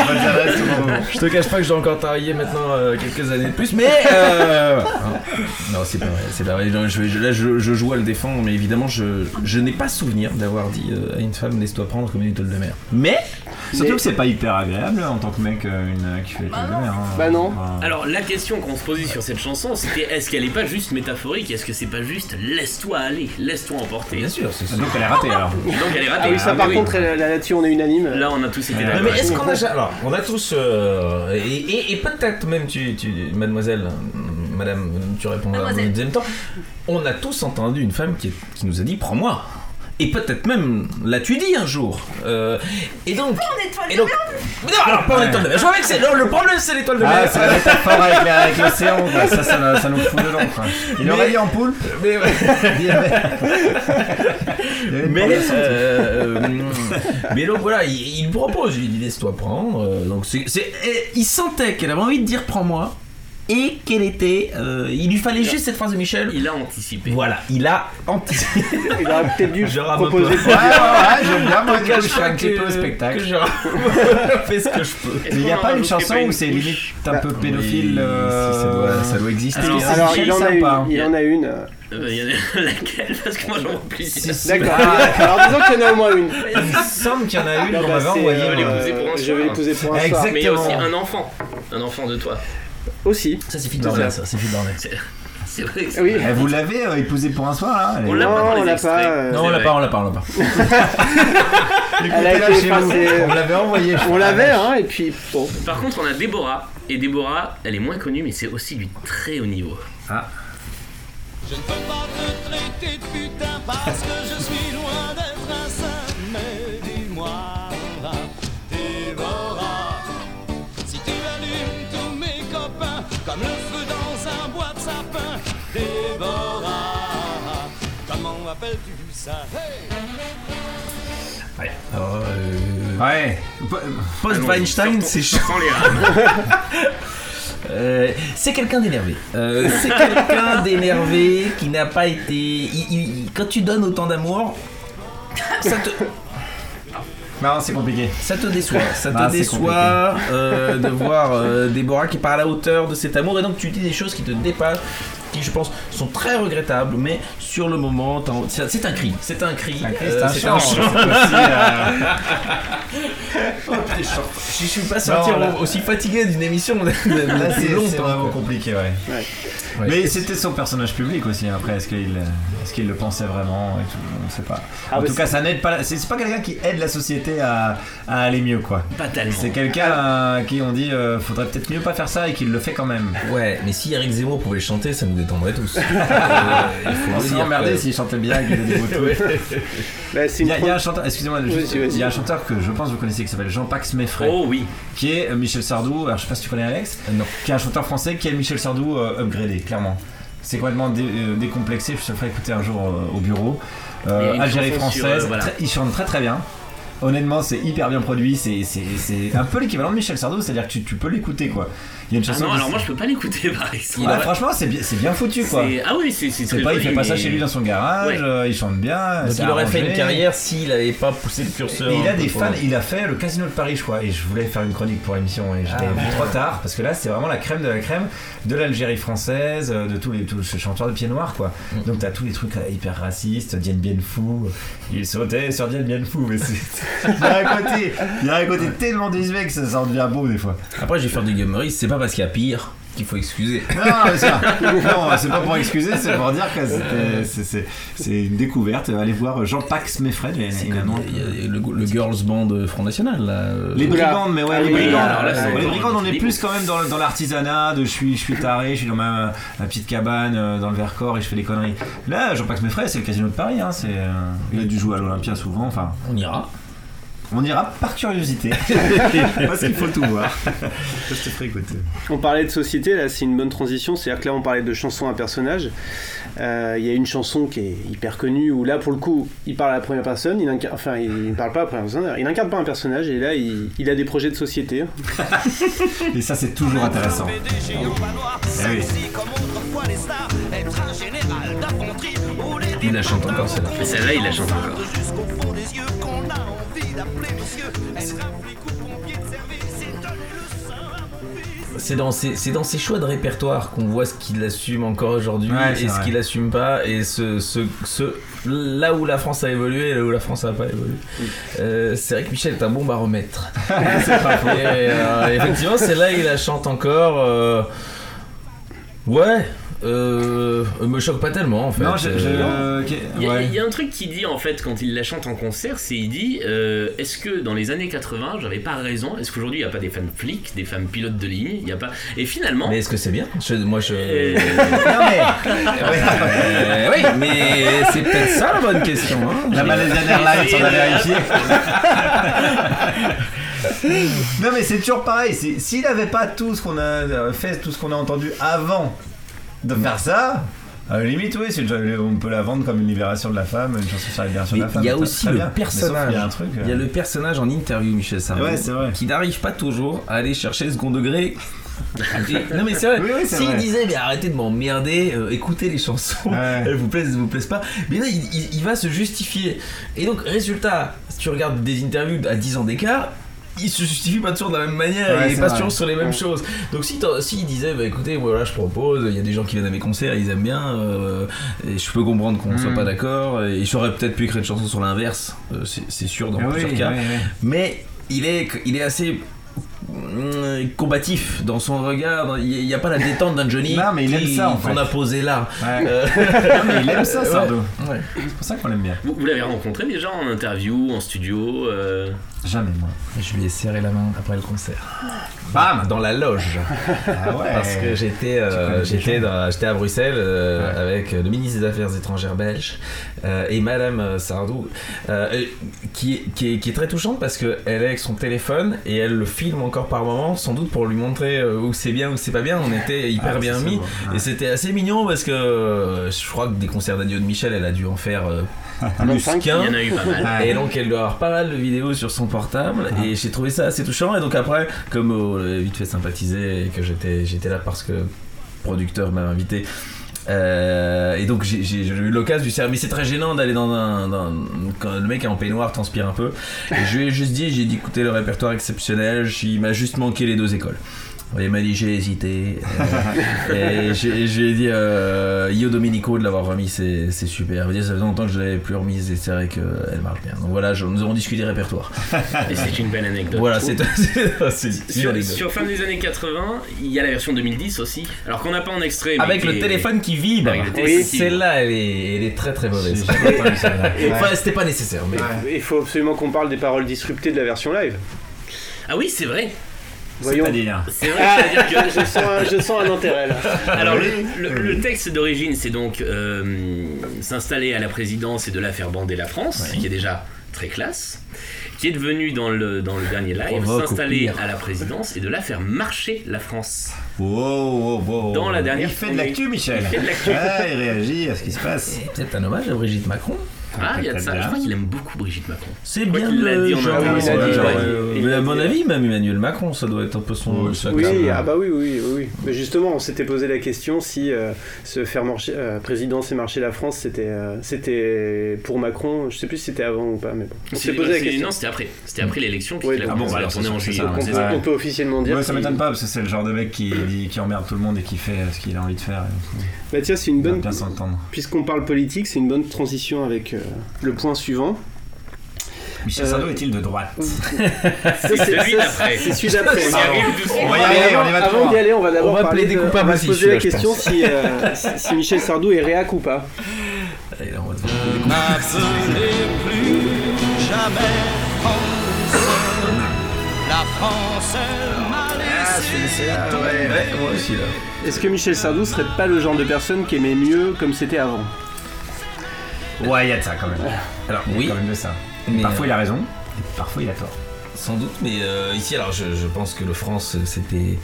je te cache pas que je dois encore travailler maintenant euh, quelques années de plus, mais euh, [LAUGHS] non, c'est pas vrai, c'est pas vrai. Non, je vais- je- là, je, je joue à le défendre, mais évidemment, je, je n'ai pas souvenir d'avoir dit euh, à une femme laisse-toi prendre comme une étoile de mer. Mais Surtout que c'est pas hyper agréable en tant que mec euh, une, qui fait l'étoile de mer. hein. Bah non. Enfin, Alors la question qu'on se posait sur cette chanson, c'était est-ce qu'elle est pas juste métaphorique Est-ce que c'est pas juste laisse-toi aller, laisse-toi emporter? Bien sûr, c'est Donc elle est ratée alors. Donc elle est ratée. Ah oui, ça Ah, par oui. contre, là- là-dessus, on est unanime. Là on a tous été d'accord. mais est-ce qu'on a alors on a tous euh, et, et- et peut-être même tu, tu mademoiselle madame tu répondras dans Mademoiselle. le deuxième temps on a tous entendu une femme qui, qui nous a dit prends-moi et peut-être même l'as-tu dit un jour Euh, et donc En étoile et de donc Mais non alors pas en étoile de mer je vois que c'est non, le problème c'est l'étoile de mer Ah, c'est la métaphore avec avec l'océan, quoi. ça, ça, ça nous fout dedans. Quoi. Il Mais- aurait dit en poule. mais ouais. Il y avait- il y avait une Mais, promesse. euh, mais donc voilà, il, il propose, il dit laisse-toi prendre. euh, donc c'est, il sentait qu'elle avait envie de dire prends-moi, Et quelle était. euh, il lui fallait juste cette phrase de Michel. Il a anticipé. Voilà, il a anticipé. [LAUGHS] Il aurait peut-être dû Je rame un proposer peu. pour Ouais, ouais, ouais, j'aime bien, moi, Donc, je fais un petit peu au euh, spectacle. que je [LAUGHS] fais ce que je peux. Est-ce Il n'y a qu'on pas en une rajouterait chanson pas une où c'est couche limite un peu pédophile. Oui, euh, si, ça doit, ça doit exister. Alors, c'est Alors, Michel, il en, a ou une, pas il en a une. euh, Euh, il y en a [LAUGHS] laquelle Parce que moi j'en vois plusieurs. D'accord. Alors, disons qu'il y en a au moins une. Il me semble qu'il y en a une Non, qu'on bah, m'avait c'est, envoyée. euh, l'épouser pour un Je soir. vais l'épouser pour un soir. Exact. Mais il y a aussi Exactement. un enfant. Un enfant de toi. Aussi. Ça, c'est Phil Dornet, ça, c'est Phil Dornet. C'est c'est vrai que c'est- Oui. Eh, vous l'avez euh, épousé pour un soir là On l'a pas Non, dans les on l'a extraits. pas. euh, Non, on l'a pas, on l'a pas, on l'a pas. [LAUGHS] Elle a été chez vous. On l'avait envoyé. On l'avait, hein, et puis bon. Par contre, on a Déborah. Et Déborah, elle est moins connue, mais c'est aussi du très haut niveau. Ah. Je ne peux pas te traiter de putain parce que je suis loin d'être ça Hey Alors, euh, Ouais. Post-Weinstein, c'est chaud. [LAUGHS] Euh, c'est quelqu'un d'énervé. Euh, c'est quelqu'un [LAUGHS] d'énervé qui n'a pas été. il- il- il- quand tu donnes autant d'amour, ça te, [LAUGHS] Non, c'est compliqué. ça te déçoit. Ça te Ah, déçoit euh, de voir euh, Déborah qui part à la hauteur de cet amour et donc tu dis des choses qui te dépassent, qui je pense sont très regrettables, mais sur le moment, c'est un cri. C'est un cri. C'est euh, un c'est chant. [LAUGHS] aussi, euh, [LAUGHS] Je suis pas sorti Non, là- aussi fatigué d'une émission c'est vraiment compliqué, ouais. Ouais. Ouais. Mais c'était son personnage public aussi. Après, est-ce qu'il est qu'il le pensait vraiment et tout, On ne sait pas. Ah, en bah, tout cas, ça n'aide pas. C'est pas quelqu'un qui aide la société à, à aller mieux, quoi. Pas tellement. C'est quelqu'un à qui on dit euh, faudrait peut-être mieux pas faire ça et qu'il le fait quand même. Ouais, mais si Eric Zemmour pouvait le chanter, ça nous détendrait tous. [LAUGHS] Euh, il faut On s'est dire emmerdé que- s'il chantait bien faisait des. [LAUGHS] Bah, c'est Il y, a, il y a un chanteur, excusez-moi, juste- il y a un chanteur que je pense que vous connaissez qui s'appelle Jean-Pax Meffray, Oh oui. qui est euh, Michel Sardou. Alors je sais pas si tu connais Alex, Euh, non. qui est un chanteur français qui est Michel Sardou euh, upgradé, clairement. C'est complètement dé- euh, décomplexé. Je te ferai écouter un jour euh, au bureau. Euh, Algérie sur, française, euh, voilà. très- il chante très très bien. Honnêtement, c'est hyper bien produit. C'est c'est- c'est un peu l'équivalent de Michel Sardou, c'est-à-dire que tu, tu peux l'écouter quoi. Il y a une Ah chanson. non, qui- alors moi je peux pas l'écouter [LAUGHS] par exemple. Franchement, c'est bien, c'est bien foutu quoi. Ah oui, c'est c'est pas, il fait pas ça mais- chez lui dans son garage, Ouais. euh, il chante bien. Donc il aurait fait une carrière s'il avait pas poussé le curseur. Et il a des fans, il a fait le Casino de Paris, je crois, et je voulais faire une chronique pour l'émission, et j'étais Ah, vu trop tard, parce que là, c'est vraiment la crème de la crème de l'Algérie française, euh, de tous les tous ces chanteurs de pied noir, quoi. Mm. Donc t'as tous les trucs euh, hyper racistes, Dien Bien Phu, il sautait sur Dien Bien Phu, mais c'est. Il y a un côté, il y a un côté tellement désuet que ça, ça en devient beau des fois. Après, je vais faire du gamery, c'est pas parce qu'il y a pire qu'il faut excuser. Non, mais ça, non, c'est pas pour excuser, c'est pour dire que c'était- c'est- une découverte. Allez voir il y a le, le Girls Band Front National là. euh, Les brigandes, mais ouais, Ah les brigandes. alors là, c'est les brigandes, on est plus quand même dans, dans l'artisanat de je suis, je suis taré, je suis dans ma, ma petite cabane euh, dans le Vercors et je fais des conneries. Là, Jean-Pax Meffray, c'est le casino de Paris. Hein, c'est, euh, il a dû jouer à l'Olympia souvent. Enfin, On ira. On ira par curiosité [LAUGHS] parce qu'il faut tout voir. Je te ferai écouter. On parlait de société, là c'est une bonne transition, c'est-à-dire que là on parlait de chansons à personnage. Euh, Il y a une chanson qui est hyper connue où là pour le coup il parle à la première personne, il incarne, enfin il ne parle pas à la première personne, il incarne pas un personnage et là il, il a des projets de société. [LAUGHS] Et ça, c'est toujours intéressant. Eh oui. Il la chante encore celle-là, il la chante encore. C'est dans, ses, c'est dans ses choix de répertoire qu'on voit ce qu'il assume encore aujourd'hui Ouais, et ce qu'il assume pas et ce, ce, ce- là où la France a évolué et là où la France n'a pas évolué. Euh, c'est vrai que Michel est un bon baromètre. [LAUGHS] pas. Et, euh, effectivement, c'est là il la chante encore. euh, Ouais. Euh, me choque pas tellement en fait. Non, je. je- Euh, ok, Il y, a, ouais. il y a un truc qu'il dit en fait quand il la chante en concert, c'est il dit euh, est-ce que dans les années 80 j'avais pas raison? Est-ce qu'aujourd'hui il n'y a pas des femmes flics, des femmes pilotes de ligne? Il y a pas et finalement Mais est-ce que c'est bien? Je- Moi je. euh, [LAUGHS] Non, mais. Euh, oui, mais c'est peut-être ça la bonne question. hein. La Malaysian Airlines, on a vérifié. [LAUGHS] non mais c'est toujours pareil. S'il n'avait pas tout ce qu'on a euh, fait, tout ce qu'on a entendu avant de faire ça, à la limite oui, on peut la vendre comme une libération de la femme, une chanson sur la libération de la femme. il y a aussi le bien. Personnage. euh, Il y a le personnage en interview, Michel Sardou, Ouais, qui n'arrive pas toujours à aller chercher le second degré non mais c'est vrai, Oui, oui, c'est s'il disait mais arrêtez de m'emmerder, euh, écoutez les chansons, Ouais. [LAUGHS] elles vous plaisent, elles vous plaisent pas, mais là il, il- il va se justifier. Et donc résultat, si tu regardes des interviews à 10 ans d'écart, il se justifie pas toujours de la même manière, Ouais, il est pas toujours sur les mêmes choses. Donc si s'il disait bah écoutez voilà je propose, il y a des gens qui viennent à mes concerts, ils aiment bien, euh, et je peux comprendre qu'on soit Mm. pas d'accord, et j'aurais peut-être pu écrire une chanson sur l'inverse, euh, c'est sûr dans Ah oui, plusieurs cas. oui, oui. Mais il est, il est assez combatif dans son regard. Il n'y a pas la détente d'un Johnny Non, mais il aime qui- ça, en qu'on fait. a posé là. Ouais. Euh, [LAUGHS] Non, mais il aime ça, Ouais. Ouais. C'est pour ça qu'on l'aime bien. Vous, vous l'avez rencontré déjà en interview, en studio euh, Jamais, moi. Je lui ai serré la main après le concert. Bam Dans la loge. Ah ouais. Parce que j'étais euh, j'étais gens. dans- j'étais à Bruxelles euh, Ouais. avec le ministre des Affaires étrangères belge euh, et Madame euh, Sardou euh, euh, qui, est- qui, est, qui est très touchante parce qu'elle est avec son téléphone et elle le filme encore par moment sans doute pour lui montrer euh, où c'est bien où c'est pas bien. On était hyper Ah, bien ça, c'est mis. et c'était assez mignon parce que euh, je crois que des concerts d'adieu de Michel elle a dû en faire euh, [LAUGHS] plus 25. qu'un. Il y en a eu pas mal. Ouais. et donc elle doit avoir pas mal de vidéos sur son portable. Et j'ai trouvé ça assez touchant. Et donc après comme on vite fait sympathiser et que j'étais j'étais là parce que le producteur m'a invité euh, et donc j'ai eu l'occasion du service. C'est très gênant d'aller dans un, dans- quand le mec est en peignoir, transpire un peu. Et je lui ai juste dit, j'ai dit écoutez le répertoire exceptionnel. Il m'a juste manqué les deux écoles. Il m'a dit j'ai hésité. Euh, et j'ai- je lui ai dit euh, Io Domenico de l'avoir remis, c'est super. Dit ça faisait longtemps que je l'avais plus remise et c'est vrai qu'elle marche bien. Donc voilà, je- nous avons discuté répertoire. Et c'est une belle anecdote. Voilà, c'est Sur, anecdote. sur fin des années 80, il y a la version 2010 aussi. Alors qu'on n'a pas en extrait. mais Avec le est- téléphone qui vibre. Avec le téléphone qui vibre. Celle-là, elle est, elle est très très mauvaise. [LAUGHS] Enfin, c'était pas nécessaire, mais. Il faut absolument qu'on parle des paroles disruptées de la version live. Ah oui, c'est vrai. Voyons. C'est vrai, Ah, c'est-à-dire que. je, sens un, je sens un intérêt là. Alors le, le- le texte d'origine, c'est donc euh, s'installer à la présidence et de là faire bander la France, qui est déjà très classe, qui est devenu dans le, dans le dernier live s'installer à la présidence et de là faire marcher la France. Wow, wow, wow. Dans la dernière Il fait de l'actu, Michel. Il fait de l'actu. Ouais, il réagit à ce qui se passe. Et peut-être un hommage à Brigitte Macron. Ah, il y a de ça. Je crois qu'il aime beaucoup Brigitte Macron. C'est bien qu'il l'a le genre, euh, mais l'a à mon avis, même Emmanuel Macron, ça doit être un peu son. Oui, ah bah oui, oui, oui. Mais justement, on s'était posé la question si euh, se faire marcher, euh, présidence et marcher la France, c'était euh, c'était pour Macron. Je sais plus si c'était avant ou pas, mais bon. On s'est posé la question. Non, c'était après. C'était après l'élection, puisqu'il a Ah commencé en juillet. c'est ça, Donc, on, peut, officiellement dire. Ouais, ça qu'il- m'étonne pas parce que c'est le genre de mec qui, emmerde tout le monde et qui fait euh, ce qu'il a envie de faire. Bah tiens, c'est une bonne. Puisqu'on parle politique, c'est une bonne transition avec euh, le point suivant. Michel Euh, Sardou est-il de droite [LAUGHS] C'est celui d'après. C'est celui d'après. On va y aller, on y va Avant trois. d'y aller, on va d'abord On va parler plaider de- coupable on va aussi, se poser la question si, euh, si, Michel Sardou est réac ou pas. Allez, là, on va se- N'appelez plus jamais. La France m'a laissé Ouais, moi aussi là. Est-ce que Michel Sardou serait pas le genre de personne qui aimait mieux comme c'était avant? Ouais, il y a de ça quand même. Alors Il y a oui, quand même de ça. mais, parfois il euh, a raison, et parfois il a tort. sans doute, mais euh, ici, alors je, je pense que le France, c'était.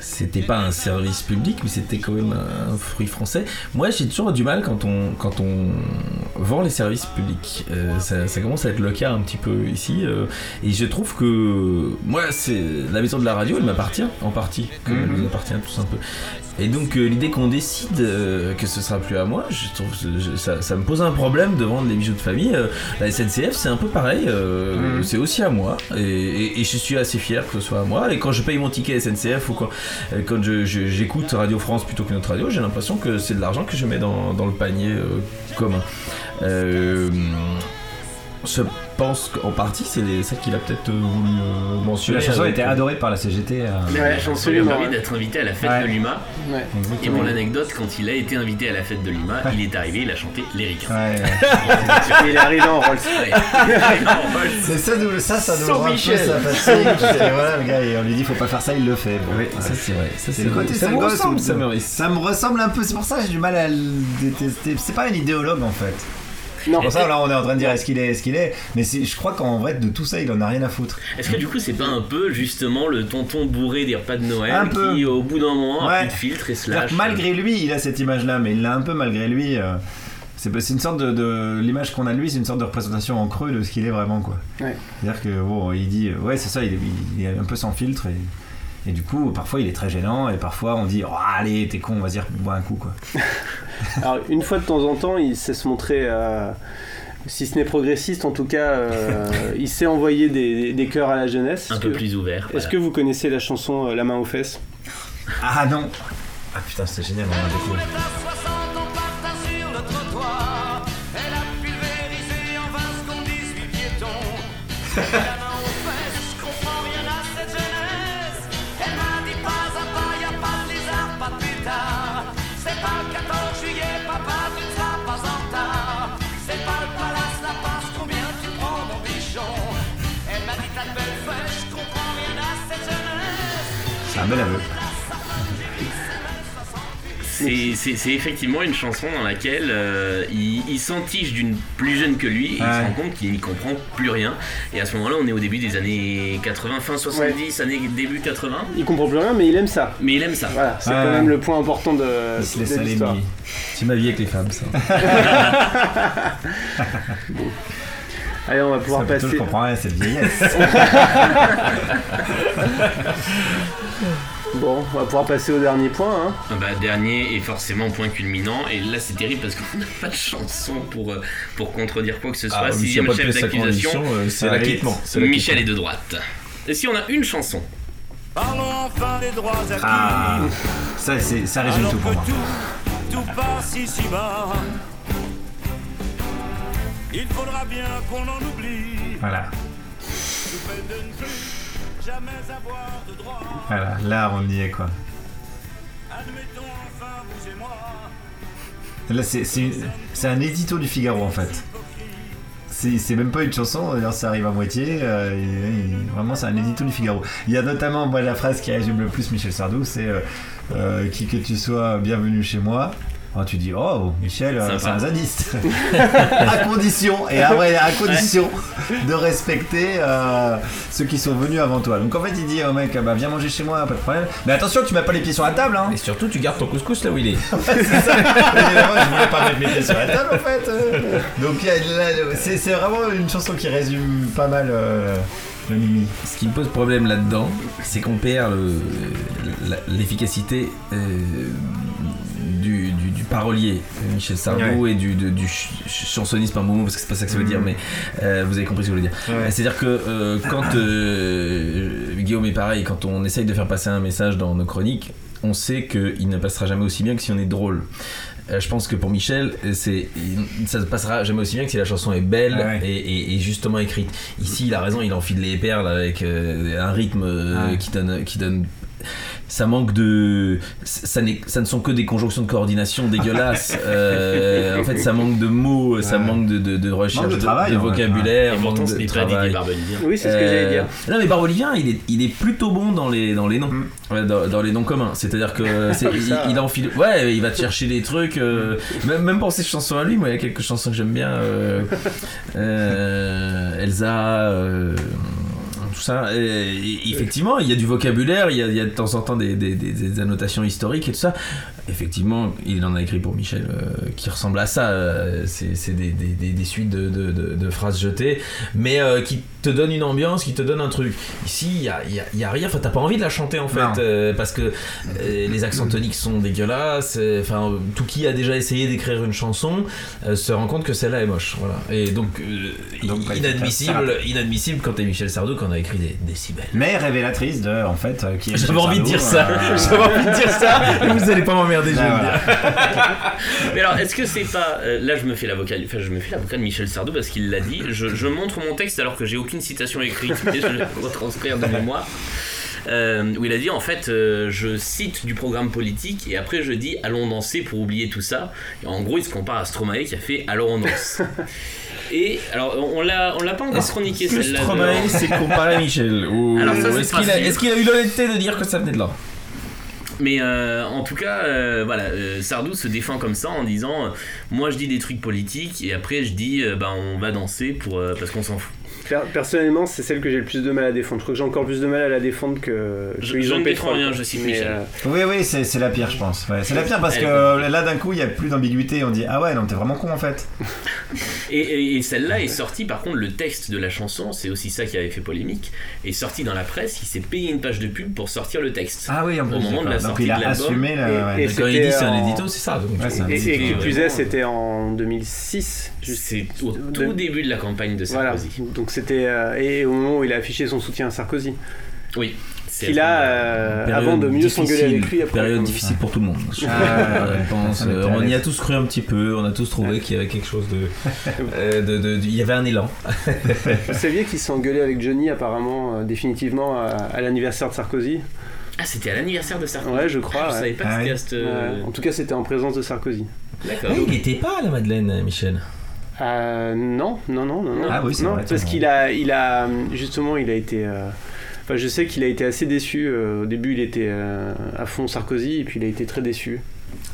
C'était pas un service public, mais c'était quand même un fruit français. Moi, j'ai toujours du mal quand on, quand on vend les services publics. Euh, ça, ça commence à être le cas un petit peu ici. euh, et je trouve que moi, c'est la maison de la radio, elle m'appartient en partie, comme elle Mhm. nous appartient tous un peu. Et donc euh, l'idée qu'on décide euh, que ce sera plus à moi, je trouve je- ça, ça me pose un problème de vendre les bijoux de famille. Euh, la SNCF c'est un peu pareil, Mhm. c'est aussi à moi et, et- et je suis assez fier que ce soit à moi. Et quand je paye mon ticket SNCF ou quand, j'écoute Radio France plutôt qu'une autre radio, j'ai l'impression que c'est de l'argent que je mets dans, dans le panier euh, commun. Je pense qu'en partie c'est ça qu'il a peut-être euh, voulu euh, mentionner. La chanson a été adorée par la CGT. euh, La, Ouais, la chanson lui a permis d'être invité à la fête Ouais. de l'UMA. Ouais. Et pour l'anecdote, quand il a été invité à la fête de l'UMA, il est arrivé, il a chanté les ricains. Ouais, ouais. [LAUGHS] Il est arrivé en Rolls. Ouais. Il est arrivé en vol. C'est ça, ça, ça nous rend parce que voilà, le gars, et on lui dit faut pas faire ça, il le fait. Bon, Oui, ouais. ça c'est vrai. Ça, C'est le côté ça me ressemble. Ça me ressemble un peu, c'est pour ça que j'ai du mal à le détester. C'est pas un idéologue en fait. Non, Pour ça, là, on est en train de dire est-ce qu'il est, est-ce qu'il est? Mais c'est- je crois qu'en vrai, de tout ça, il en a rien à foutre. Est-ce que du coup, c'est pas un peu justement le tonton bourré des repas de Noël Un peu. qui, au bout d'un moment, a Ouais. plus de filtre et se C'est-à-dire lâche que malgré lui, il a cette image-là, mais il l'a un peu malgré lui. euh, c'est c'est une sorte de, de- l'image qu'on a de lui, c'est une sorte de représentation en creux de ce qu'il est vraiment, quoi. Ouais. C'est-à-dire que bon, il dit, ouais, c'est ça, il est, il est un peu sans filtre et. Et du coup, parfois il est très gênant et parfois on dit oh, allez, t'es con, vas-y, bois un coup quoi. [LAUGHS] Alors, une fois de temps en temps, il sait se montrer, euh, si ce n'est progressiste, en tout cas, euh, il sait envoyer des, des cœurs à la jeunesse. Un Est-ce peu que- plus ouvert. Est-ce voilà. que vous connaissez la chanson euh, La main aux fesses? Ah non Ah putain, c'est génial, on a découvert. Bel aveu. C'est- effectivement une chanson dans laquelle euh, il, il s'entiche d'une plus jeune que lui et il Ouais. se rend compte qu'il n'y comprend plus rien. Et à ce moment-là, on est au début des années 80, fin 70, années début 80. Il comprend plus rien, mais il aime ça. Mais il aime ça. Voilà, c'est Ouais. quand même le point important de, Il se laisse aller. C'est ma vie avec les femmes, ça. [LAUGHS] [LAUGHS] Allez, on va pouvoir Ça, plutôt, passer. je comprends rien, cette vieillesse. [LAUGHS] Bon, on va pouvoir passer au dernier point. Hein. Ah Bah, dernier et forcément point culminant. Et là, c'est terrible parce qu'on [LAUGHS] n'a pas de chanson pour, euh, pour contredire quoi que ce soit. Ah, s'il y a Sixième chef d'accusation, euh, c'est l'acquittement. c'est Michel est de droite. Et si on a une chanson? Parlons enfin des droits acquis. Ah, ça, c'est- ça résume Alors tout pour moi. tout, tout passe ici-bas. Il faudra bien qu'on en oublie. Voilà, voilà, là on y est quoi. Admettons enfin vous et moi. Là, c'est- un édito du Figaro en fait. C'est c'est même pas une chanson, d'ailleurs ça arrive à moitié. euh, et- et vraiment, c'est un édito du Figaro. Il y a notamment, moi, la phrase qui résume le plus Michel Sardou c'est euh, euh, Qui que tu sois, bienvenue chez moi. Alors, tu dis, oh, Michel, euh, c'est un zadiste. [LAUGHS] à condition, et après, à condition de respecter euh, ceux qui sont venus avant toi. Donc en fait, il dit au mec, bah, viens manger chez moi, pas de problème. Mais attention, tu mets pas les pieds sur la table, hein. Et surtout, tu gardes ton couscous là où il est. [LAUGHS] c'est ça. Mais moi, je voulais pas mettre mes pieds sur la table en fait. Donc c'est c'est vraiment une chanson qui résume pas mal euh, le Mimi. Ce qui me pose problème là-dedans, c'est qu'on perd le- la- l'efficacité euh, parolier Michel Sardou et du, de- du ch- ch- chansonniste par moment, parce que c'est pas ça que ça veut dire, mais euh, vous avez compris ce que je voulais dire. Ouais. C'est-à-dire que euh, quand euh, Guillaume est pareil, quand on essaye de faire passer un message dans nos chroniques, on sait qu'il ne passera jamais aussi bien que si on est drôle. Je pense que pour Michel, c'est ça ne passera jamais aussi bien que si la chanson est belle Ouais. et, et- et justement écrite. Ici, il a raison, il enfile les perles avec euh, un rythme euh, Ouais. qui donne qui donne ça manque de ça, n'est- ça ne sont que des conjonctions de coordination dégueulasses [LAUGHS] Euh, en fait ça manque de mots ça manque de, de, de recherche Manque de travail, vocabulaire Et pourtant, ce n'est pas. Didier Barbelivien. Oui, c'est ce que j'allais dire. Euh, Non mais Barbolivien, il est, il est plutôt bon dans les, dans les noms, Mm. Dans, dans les noms communs. C'est-à-dire que [LAUGHS] c'est- il, Ça. il enfile, ouais, il va te chercher des trucs. euh, même, même pour ses chansons à lui, moi il y a quelques chansons que j'aime bien. euh, [LAUGHS] euh, Elsa. Effectivement, il y a du vocabulaire, il y a, de temps en temps des, annotations historiques et tout ça. Effectivement, il en a écrit pour Michel euh, qui ressemble à ça. euh, c'est des, suites de phrases jetées, mais euh, qui te donnent une ambiance, qui te donnent un truc. Ici, il y a, y a- y a rien. Enfin, t'as pas envie de la chanter en fait, euh, parce que euh, les accents toniques sont dégueulasses. euh, Enfin, tout qui a déjà essayé d'écrire une chanson euh, se rend compte que celle-là est moche. Voilà. Et donc, euh, inadmissible, inadmissible quand t'es Michel Sardou qu'on a écrit des décibels. Mais révélatrice de, en fait, euh, qui est J'avais envie de dire ça. euh, [LAUGHS] J'avais envie de dire ça. Vous allez pas m'emmerder, je vais le voilà. dire. [LAUGHS] Mais alors, est-ce que c'est pas. euh, là, je me fais l'avocat enfin, je me fais l'avocat de Michel Sardou parce qu'il l'a dit. Je, je montre mon texte alors que j'ai aucune citation écrite, mais je vais le retranscrire de mémoire. Euh, où il a dit en fait, euh, je cite du programme politique et après je dis allons danser pour oublier tout ça. Et en gros, il se compare à Stromae qui a fait [LAUGHS] alors on danse. Et alors, on l'a, on l'a pas encore chroniqué celle-là. Stromae, de- c'est comparé à Michel. [LAUGHS] Ou Alors ça, c'est est-ce qu'il a, sûr. est-ce qu'il a eu l'honnêteté de dire que ça venait de là? Mais euh, en tout cas, euh, voilà, euh, Sardou se défend comme ça en disant euh, Moi je dis des trucs politiques et après je dis euh, bah, on va danser pour, euh, parce qu'on s'en fout. Per- Personnellement, c'est celle que j'ai le plus de mal à défendre. Je crois que j'ai encore plus de mal à la défendre que Je- que je Yvan ne défends Pétrole. rien, je cite Mais, Michel. euh, Oui, oui, c'est c'est la pire, je pense. Ouais, c'est la pire parce que là, d'un coup, il n'y a plus d'ambiguïté. On dit, ah ouais, non, t'es vraiment con en fait. [LAUGHS] Et, et- et celle-là est sortie, par contre, le texte de la chanson, c'est aussi ça qui avait fait polémique, est sorti dans la presse. Il s'est payé une page de pub pour sortir le texte. Ah oui, en Au plus, moment de la d'accord. Donc sortie il a de l'album. assumé la- Et- ouais. et Quand il dit c'était c'est un en- édito, c'est ça. Et, plus c'était en 2006. juste- C'est au tout début de la campagne de. Sarkozy. Donc c'était euh, et au moment où il a affiché son soutien à Sarkozy, Oui. c'est qu'il a euh, avant de mieux s'engueuler avec lui après. Période difficile pour tout le monde. Ah, Je pense, on euh, on y a tous cru un petit peu, on a tous trouvé qu'il y avait quelque chose de. [LAUGHS] euh, de- de- de- Il y avait un élan. [LAUGHS] Vous saviez qu'il s'est engueulé avec Johnny apparemment euh, définitivement à, à l'anniversaire de Sarkozy? Ah, c'était à l'anniversaire de Sarkozy Ouais, je crois. Je ouais. savais pas que Ah c'était oui. à cette. Ouais. En tout cas, c'était en présence de Sarkozy. D'accord. il était pas à la Madeleine, Michel. Euh, non, non, non, non, non. Ah oui, c'est non, vrai, parce qu'il a, il a, justement, il a été. euh, Enfin, je sais qu'il a été assez déçu. euh, au début, il était euh, à fond Sarkozy, et puis il a été très déçu.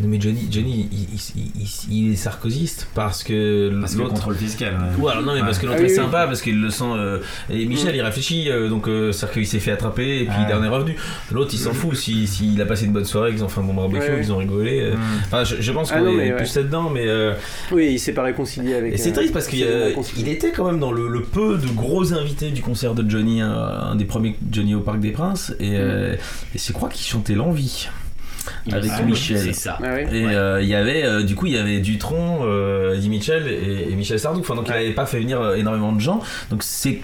Non, mais Johnny, Johnny il, il- il- il est sarkozyste parce que Parce que le l'autre. contrôle fiscal. ouais. Ouais, alors non, mais parce que l'autre Ah oui, est oui. sympa, parce qu'il le sent. euh, et Michel, il réfléchit, euh, donc euh, c'est-à-dire qu'il s'est fait attraper, et puis Ah. il en est revenu. L'autre, il s'en fout, s'il s'il a passé une bonne soirée, qu'ils ont fait un bon barbecue, Ouais, qu'ils ont rigolé. euh. Mm. Enfin, je, je pense Ah qu'on non, est plus là-dedans, mais. euh, Oui, il s'est pas réconcilié avec. Et c'est triste parce qu'il euh, était quand même dans le, le peu de gros invités du concert de Johnny, un, un des premiers Johnny au Parc des Princes, et, euh, et je crois qu'il chantait l'envie. Il avec semble Michel. C'est ça. Ah oui. Et Ouais. euh, il y avait, euh, du coup, il y avait Dutron, euh, Eddie Mitchell et, et Michel Sardou. Enfin, donc il n'avait pas fait venir euh, énormément de gens. Donc c'est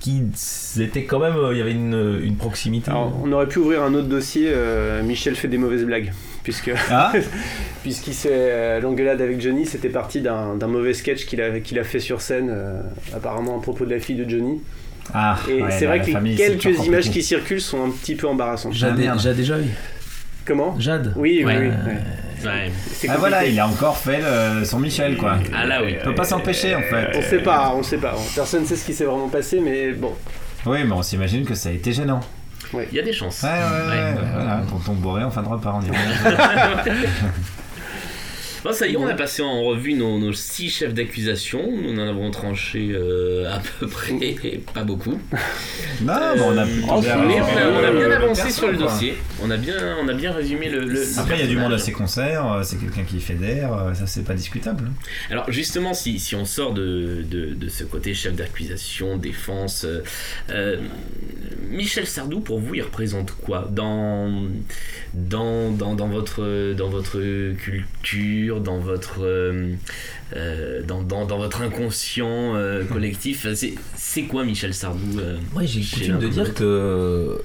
qui c'était quand même, euh, il y avait une, une proximité. Alors, on aurait pu ouvrir un autre dossier. euh, Michel fait des mauvaises blagues, [LAUGHS] puisque Ah [LAUGHS] puisqu'il s'est euh, l'engueulade avec Johnny, c'était parti d'un d'un mauvais sketch qu'il a qu'il a fait sur scène, euh, apparemment à propos de la fille de Johnny. Ah, Et ouais, c'est la- vrai la que famille, c'est quelques images qui circulent sont un petit peu embarrassantes. Ah. Jade déjà eu. Comment Jade. Oui, oui, Ouais. oui. Euh, ouais. Ouais. C'est Ah voilà, il a encore fait le- son Michel quoi. Ah là oui. Il peut pas s'empêcher en fait. On sait pas, on sait pas. Personne ne sait ce qui s'est vraiment passé, mais bon. Oui, mais on s'imagine que ça a été gênant. Il y a des chances. Ouais, ouais, ouais. Ouais. Voilà, tonton bourré en fin de repas, on dirait. [LAUGHS] [LAUGHS] Bon, ça y est, on a passé en revue nos, nos six chefs d'accusation. Nous en avons tranché euh, à peu près, [LAUGHS] pas beaucoup. non, mais on a plutôt bien. Mais on a, on a bien avancé sur le quoi. dossier. On a bien, on a bien résumé le. le Après, il y a du monde à ses concerts, euh, c'est quelqu'un qui fédère, euh, ça c'est pas discutable. Alors justement, si, si on sort de, de, de ce côté chef d'accusation, défense, euh, euh, Michel Sardou, pour vous, il représente quoi dans, dans, dans, dans, votre, dans votre culture, dans votre, euh, euh, dans, dans, dans votre inconscient euh, [LAUGHS] collectif? C'est c'est quoi Michel Sardou euh, Moi, j'ai coutume de dire que.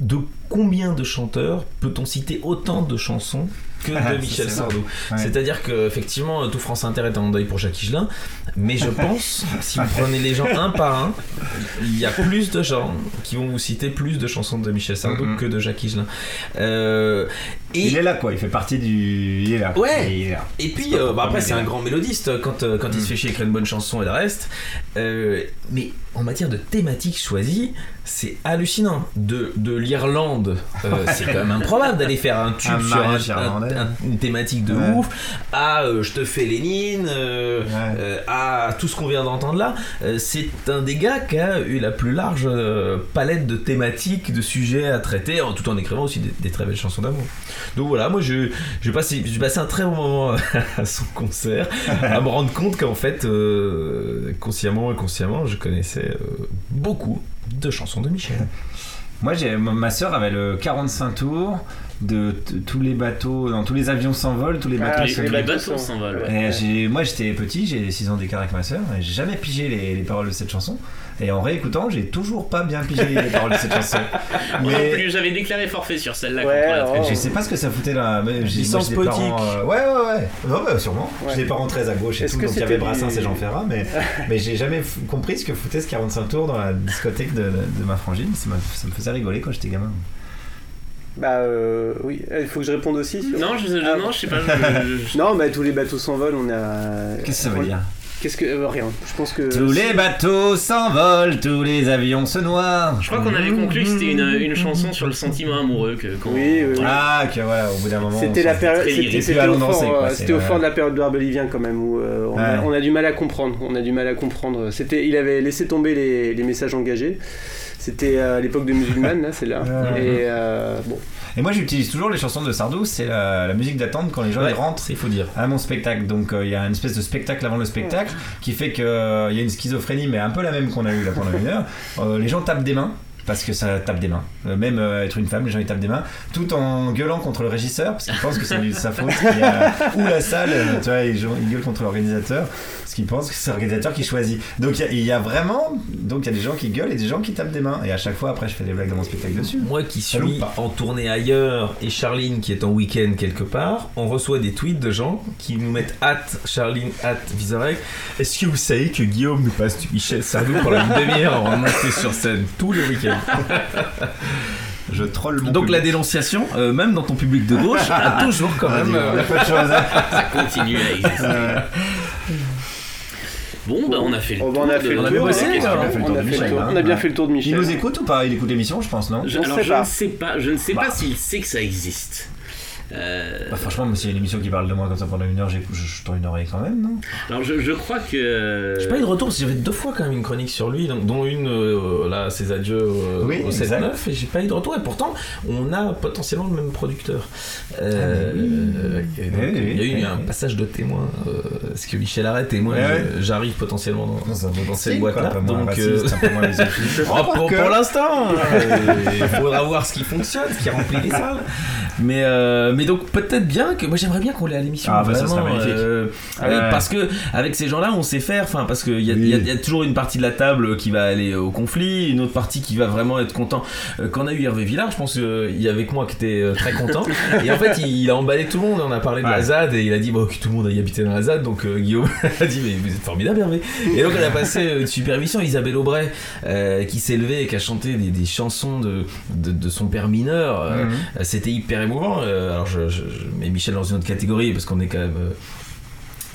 De combien de chanteurs peut-on citer autant de chansons que Ah, de ça, Michel Sardou? Ouais. C'est-à-dire que effectivement tout France Inter est en deuil pour Jacques Higelin, mais je pense si vous prenez les gens un par un, il y a plus de gens qui vont vous citer plus de chansons de Michel Sardou Mhm. que de Jacques Higelin. Euh, et Il est là quoi, il fait partie du. Il est là. Ouais. Il est là. et puis, euh, bah, après, c'est un grand mélodiste quand, euh, quand il se Mm. fait chier, écrire une bonne chanson et le reste. Euh, mais en matière de thématique choisie, c'est hallucinant. De, de l'Irlande, euh, [LAUGHS] c'est quand même improbable d'aller faire un tube Un sur un- une thématique de Ouais. ouf. À euh, Je te fais Lénine, euh, Ouais. euh, à tout ce qu'on vient d'entendre là. Euh, c'est un des gars qui a eu la plus large euh, palette de thématiques, de sujets à traiter, tout en écrivant aussi des, des très belles chansons d'amour. Donc voilà, moi je, j'ai passé, j'ai passé un très bon moment [LAUGHS] à son concert, à me rendre compte qu'en fait, euh, consciemment ou inconsciemment, je connaissais euh, beaucoup de chansons de Michel. Moi, j'ai, ma- soeur avait le 45 tours de t- tous les bateaux, dans tous les avions s'envolent, tous les Ah, bateaux Les, bateaux s'envolent. ouais. Et j'ai- moi j'étais petit, j'ai 6 ans d'écart avec ma soeur, et j'ai jamais pigé les, les paroles de cette chanson. Et en réécoutant, j'ai toujours pas bien pigé les paroles de cette chanson. [LAUGHS] Mais plus, j'avais déclaré forfait sur celle-là. Ouais, oh. je sais pas ce que ça foutait là. Licence poétique. euh, ouais, ouais, ouais. Non, bah, sûrement. Ouais. J'ai des parents très à gauche et Est-ce tout, que donc il y avait Brassens du- et Jean Ferrat, mais, [LAUGHS] mais j'ai jamais f- compris ce que foutait ce 45 tours dans la discothèque de, de ma frangine. Ça, me faisait rigoler quand j'étais gamin. Bah euh, oui, il faut que je réponde aussi. sur- Non, je, je- Ah, non, je sais pas. je- je- [LAUGHS] Non, bah tous les bateaux s'envolent, on a. Qu'est-ce que ça veut dire? Qu'est-ce que euh, rien. Je pense que. Tous les bateaux s'envolent, tous les avions se noient. Je crois qu'on avait conclu que c'était une, une chanson sur le sentiment amoureux. Que, quand- Oui, oui, oui. Ah, que voilà, au bout d'un moment. C'était on la période, c'était au fort, euh, c'était au de la période barbelivien quand même où euh, on, a, Ouais. on a du mal à comprendre, on a du mal à comprendre. C'était, il avait laissé tomber les, les messages engagés. C'était à l'époque de musulmane là, c'est là. Ouais. Et euh, bon, Et moi, j'utilise toujours les chansons de Sardou, c'est la, la musique d'attente quand les gens Ouais, ils rentrent il faut dire. à mon spectacle. Donc euh, il y a une espèce de spectacle avant le spectacle qui fait qu'il y a une schizophrénie, mais un peu la même qu'on a eu là pendant une heure. [LAUGHS] Euh, les gens tapent des mains. Parce que ça tape des mains. Euh, même euh, être une femme, les gens ils tapent des mains, tout en gueulant contre le régisseur, parce qu'ils pensent que c'est sa faute. a- [LAUGHS] Ou la salle, euh, tu vois, ils, gueulent contre l'organisateur, parce qu'ils pensent que c'est l'organisateur qui choisit. Donc il y a- il y, a vraiment, donc il y a des gens qui gueulent et des gens qui tapent des mains. Et à chaque fois, après, je fais des blagues dans mon spectacle dessus. Moi qui suis en tournée ailleurs et Charline qui est en week-end quelque part, on reçoit des tweets de gens qui nous mettent hâte Charline, hâte Vizorek. Est-ce que vous savez que Guillaume nous passe du Michel Sardou pendant une demi-heure avant de monter sur scène tous les week-ends? Je troll mon Donc la dénonciation, euh, même dans ton public de gauche, a [LAUGHS] toujours quand même. Vas-y, euh. Ça continue à exister. Bon, bah on a fait le tour. bah, on hein. On a fait le tour On a hein. On a bien fait le tour de Il Michel. nous écoute ou pas? Il écoute l'émission, je pense, non? Je- On alors sait je pas. ne sais pas, je ne sais Bah. pas s'il sait que ça existe. Euh, Bah, franchement, moi, s'il y a une émission qui parle de moi comme ça pendant une heure, j'ai- je, je tends une oreille quand même, non? Alors je, je crois que. J'ai pas eu de retour, parce que j'avais deux fois quand même une chronique sur lui, donc- dont une, euh, là, ses adieux euh, Oui, au exact. 7-9, et j'ai pas eu de retour, et pourtant, on a potentiellement le même producteur. Euh, Ah, mais oui. et donc, Oui, oui, il y a eu oui. un passage de témoin, euh, parce que Michel arrête et moi, ouais. j'arrive potentiellement dans, Dans dans cette boîte-là. Donc, raciste, euh. [LAUGHS] Oh, pour, que- pour l'instant, euh, il faudra voir ce qui fonctionne, ce qui remplit les salles. Mais, euh, mais donc peut-être bien que moi j'aimerais bien qu'on l'ait à l'émission. Ah, bah, ça serait magnifique. euh, ouais. Parce que avec ces gens-là, on sait faire. Enfin, parce qu'il y, a- Oui. y a- y a toujours une partie de la table qui va aller au conflit, une autre partie qui va vraiment être content. Euh, Quand on a eu Hervé Villard, je pense qu'il y avait que moi qui était très content. et en fait, il, il a emballé tout le monde. On a parlé de la Ouais. ZAD et il a dit bon, que tout le monde aille habiter dans la ZAD. Donc euh, Guillaume [LAUGHS] a dit mais vous êtes formidable Hervé. Et donc on a passé une super émission. Isabelle Aubray qui s'est levée et qui a chanté des, des chansons de, de, de son père mineur. Mhm. C'était hyper émouvant. Euh, alors je, je- je mets Michel dans une autre catégorie parce qu'on est quand même. euh,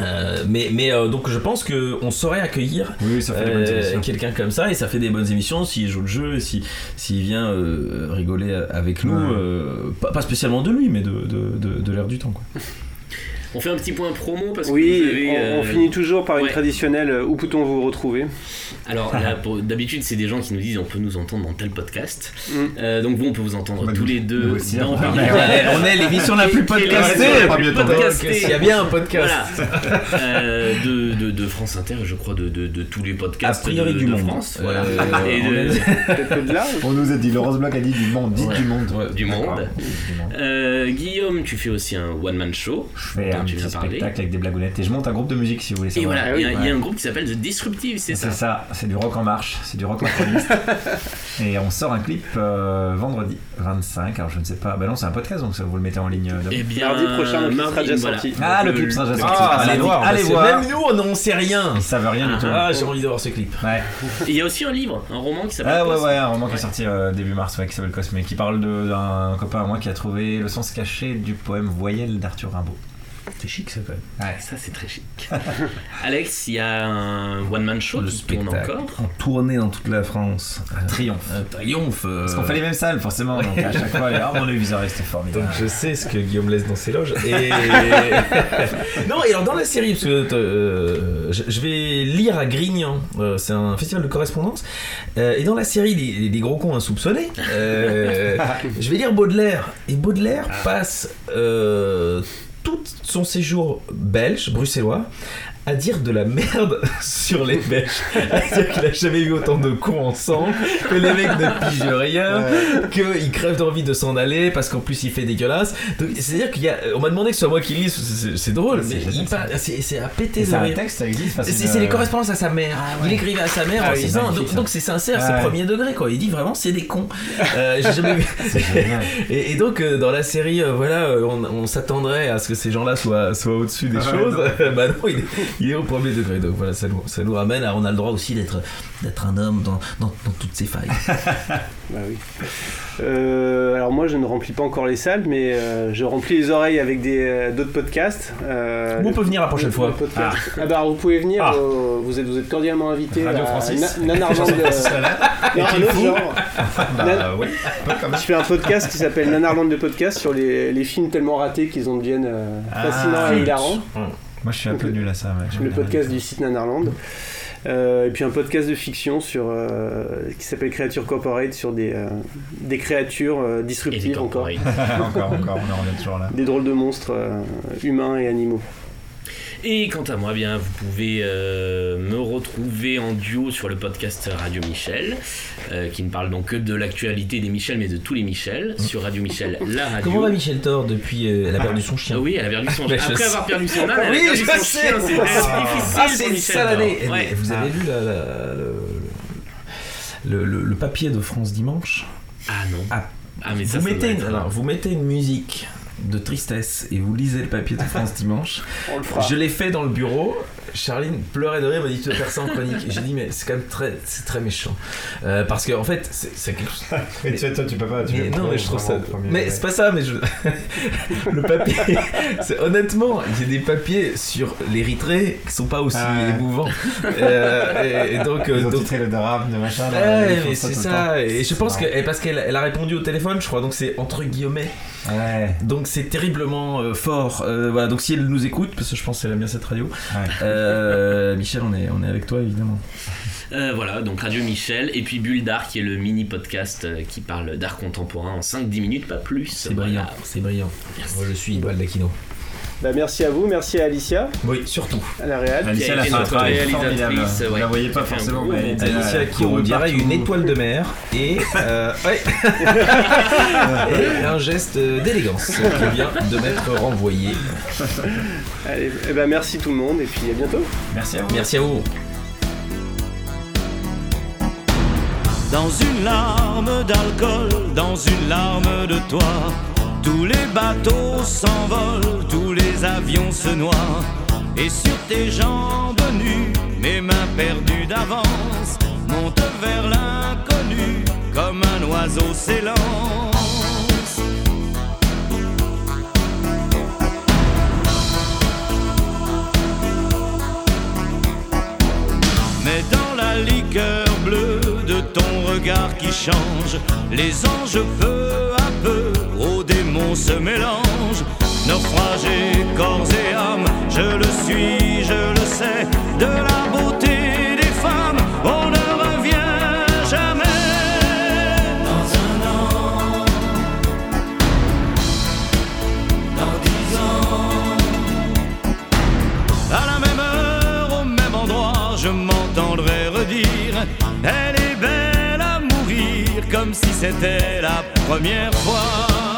euh, mais mais euh, donc je pense que on saurait accueillir Oui, euh, quelqu'un comme ça et ça fait des bonnes émissions s'il joue le jeu et si s'il vient euh, rigoler avec nous Ouais. euh, pas, pas spécialement de lui mais de, de, de, de l'air du temps quoi. [LAUGHS] On fait un petit point promo parce que Oui, vous avez, on, euh, on finit toujours par une ouais. traditionnelle euh, Où peut-on vous retrouver? Alors pour- d'habitude, c'est des gens qui nous disent on peut nous entendre dans tel podcast. Mm. Euh, donc vous, on peut vous entendre Bah, tous nous- les deux aussi, dans on. Ouais, on est l'émission la plus Qui est podcastée. S'il y a bien un podcast. Voilà. Euh, de, de, de France Inter, je crois, de, de, de tous les podcasts A priori de, du de monde. France. Voilà. Euh, Et [LAUGHS] on là nous a dit, Laurence Bloch a dit du monde, dites Ouais. du monde. Ouais. du monde. Guillaume, tu fais aussi un one-man show. Je fais un tu petit parler. spectacle avec des blagounettes et je monte un groupe de musique si vous voulez Et savoir. voilà, Ah il y, a- y un groupe qui s'appelle The Disruptive, c'est ça C'est ça, c'est du rock en marche, c'est du rock macroniste. [LAUGHS] et on sort un clip euh, vendredi 25. Alors je ne sais pas, bah non, c'est un podcast donc ça vous le mettez en ligne. euh, demain. Eh bien, Mardi prochain, le clip sera déjà voilà. sorti. Ah, le clip sera déjà sorti. Ah, allez voir, allez parce que voir. Même nous, on n'en sait rien. Ils savent rien du tout. Ah, j'ai envie de voir ce clip. Ouais. Et il y a aussi un livre, un roman qui s'appelle Ah ouais ouais, un roman qui est sorti euh, début mars ouais, qui s'appelle Cosme, qui parle d'un copain à moi qui a trouvé le sens caché du poème Voyelle d'Arthur Rimbaud. C'est chic ça quand même. Ouais. Ça, c'est très chic. [LAUGHS] Alex, il y a un one-man show Le qui tourne encore. En tournée dans toute la France. Un triomphe. Un triomphe. euh, Parce qu'on fait les mêmes salles forcément, donc à chaque fois, ah mon aviseur c'était Donc formidable. je sais ce que Guillaume laisse dans ses loges. Et... [LAUGHS] non, et alors dans la série, parce que euh, je, vais lire à Grignan, euh, c'est un festival de correspondance, euh, et dans la série Les, les gros cons insoupçonnés, euh, [LAUGHS] je vais lire Baudelaire. Et Baudelaire passe euh, tout son séjour belge, bruxellois, à dire de la merde [LAUGHS] sur les Belges. À dire qu'il a jamais vu autant de cons ensemble, que les mecs ne pigent rien, qu'il crève d'envie de s'en aller parce qu'en plus il fait dégueulasse. Donc c'est-à-dire qu'il y a. On m'a demandé que ce soit moi qui lise, c'est- drôle, mais c'est à péter de rire. texte, ça existe C'est les correspondances à sa mère. Ah ouais. Il écrivait à sa mère Ah en oui, 6 ans, magnifique, donc c'est sincère, c'est Ouais. premier degré quoi. Il dit vraiment c'est des cons. Euh, J'ai jamais vu. [LAUGHS] C'est génial. [LAUGHS] Et, et donc euh, dans la série, euh, voilà, euh, on, on s'attendrait à ce que ces gens-là soient, soient au-dessus des Ouais, choses. bah non, il est, [LAUGHS] il est au premier degré. Donc voilà, ça nous, ça nous ramène à on a le droit aussi d'être d'être un homme dans, dans, dans toutes ses failles. [LAUGHS] Bah oui. Euh, alors moi je ne remplis pas encore les salles, mais euh, je remplis les oreilles avec des euh, d'autres podcasts. Euh, Vous pouvez venir la prochaine fois. Ah. bah alors, vous pouvez venir, Ah. euh, vous êtes vous êtes cordialement invité Radio Francis. Na- autre genre. [LAUGHS] Bah Nan- oui, un peu comme Je fais un podcast qui s'appelle Nanarland de podcast sur les, les films tellement ratés qu'ils en deviennent euh, Ah. fascinants et hilarants. Moi je suis un peu nul à ça. ouais, le podcast du site Nanarland. Euh, et puis un podcast de fiction sur, euh, qui s'appelle Créature Corporate sur des, euh, des créatures euh, disruptives encore. [LAUGHS] encore, encore, on en revient toujours là. Des drôles de monstres euh, humains et animaux. Et quant à moi, bien, vous pouvez euh, me retrouver en duo sur le podcast Radio Michel, euh, qui ne parle donc que de l'actualité des Michel, mais de tous les Michel, sur Radio Michel, la radio. Comment va Michel Thor depuis euh, Elle a perdu son chien. Ah oui, elle a perdu son chien. Après avoir perdu son âne, elle a Oui, perdu je son sais. chien. C'était Ah, difficile ah, pour c'est une Michel sale Thor. année. Ouais. Vous avez la- la- le, le- le- le papier de France Dimanche Ah non. Ah, Ah, mais ça, vous, ça mettez une, alors, vous mettez une musique de tristesse et vous lisez le papier de France Dimanche. On le fera. Je l'ai fait dans le bureau. Charline pleurait de rire, m'a dit tu vas faire ça en chronique. Et J'ai dit mais c'est quand même très, c'est très méchant Euh, parce que en fait c'est c'est quelque chose. [LAUGHS] Mais tu- toi, tu peux pas. Tu Mais non, mais je trouve ça. Mais c'est pas ça, mais je. [LAUGHS] le papier. [LAUGHS] c'est- Honnêtement, il y a des papiers sur l'Érythrée qui sont pas aussi Ah ouais. émouvants. Euh, et, et donc. euh, Ils ont donc- le drame de machin. Ouais, ça c'est ça. temps. Et je C'est pense que. et parce qu'elle elle a répondu au téléphone, je crois, donc c'est entre guillemets. Ouais. Donc c'est terriblement euh, fort. Euh, voilà, donc si elle nous écoute, parce que je pense qu'elle aime bien cette radio. Ouais. Euh, Michel, on est, on est avec toi évidemment. Euh, voilà, donc Radio Michel, et puis Bulle d'Art, qui est le mini podcast euh, qui parle d'art contemporain en 5-10 minutes, pas plus. C'est brillant, c'est brillant. Moi je suis Baldacchino. Bah, merci à vous, merci à Alicia, Oui, surtout. à la réal. Alicia, elle a été fait un notre travail réalisatrice, formidable. Vous la voyez pas forcément, mais Alicia qui on dirait une étoile de mer et, euh, ouais. [LAUGHS] et un geste d'élégance qui vient de m'être renvoyé. Allez, eh ben, merci tout le monde et puis à bientôt. Merci à vous. Merci à vous. Dans une larme d'alcool, dans une larme de toi, tous les bateaux s'envolent, tous les avions se noient. Et sur tes jambes nues, mes mains perdues d'avance montent vers l'inconnu comme un oiseau s'élance. Mais dans la liqueur bleue de ton regard qui change, les anges peu à peu aux démons se mélangent. Naufragés corps et âme, je le suis, je le sais, de la beauté des femmes, on ne revient jamais. Dans un an, dans dix ans. À la même heure, au même endroit, je m'entendrai redire Elle est belle à mourir, comme si c'était la première fois.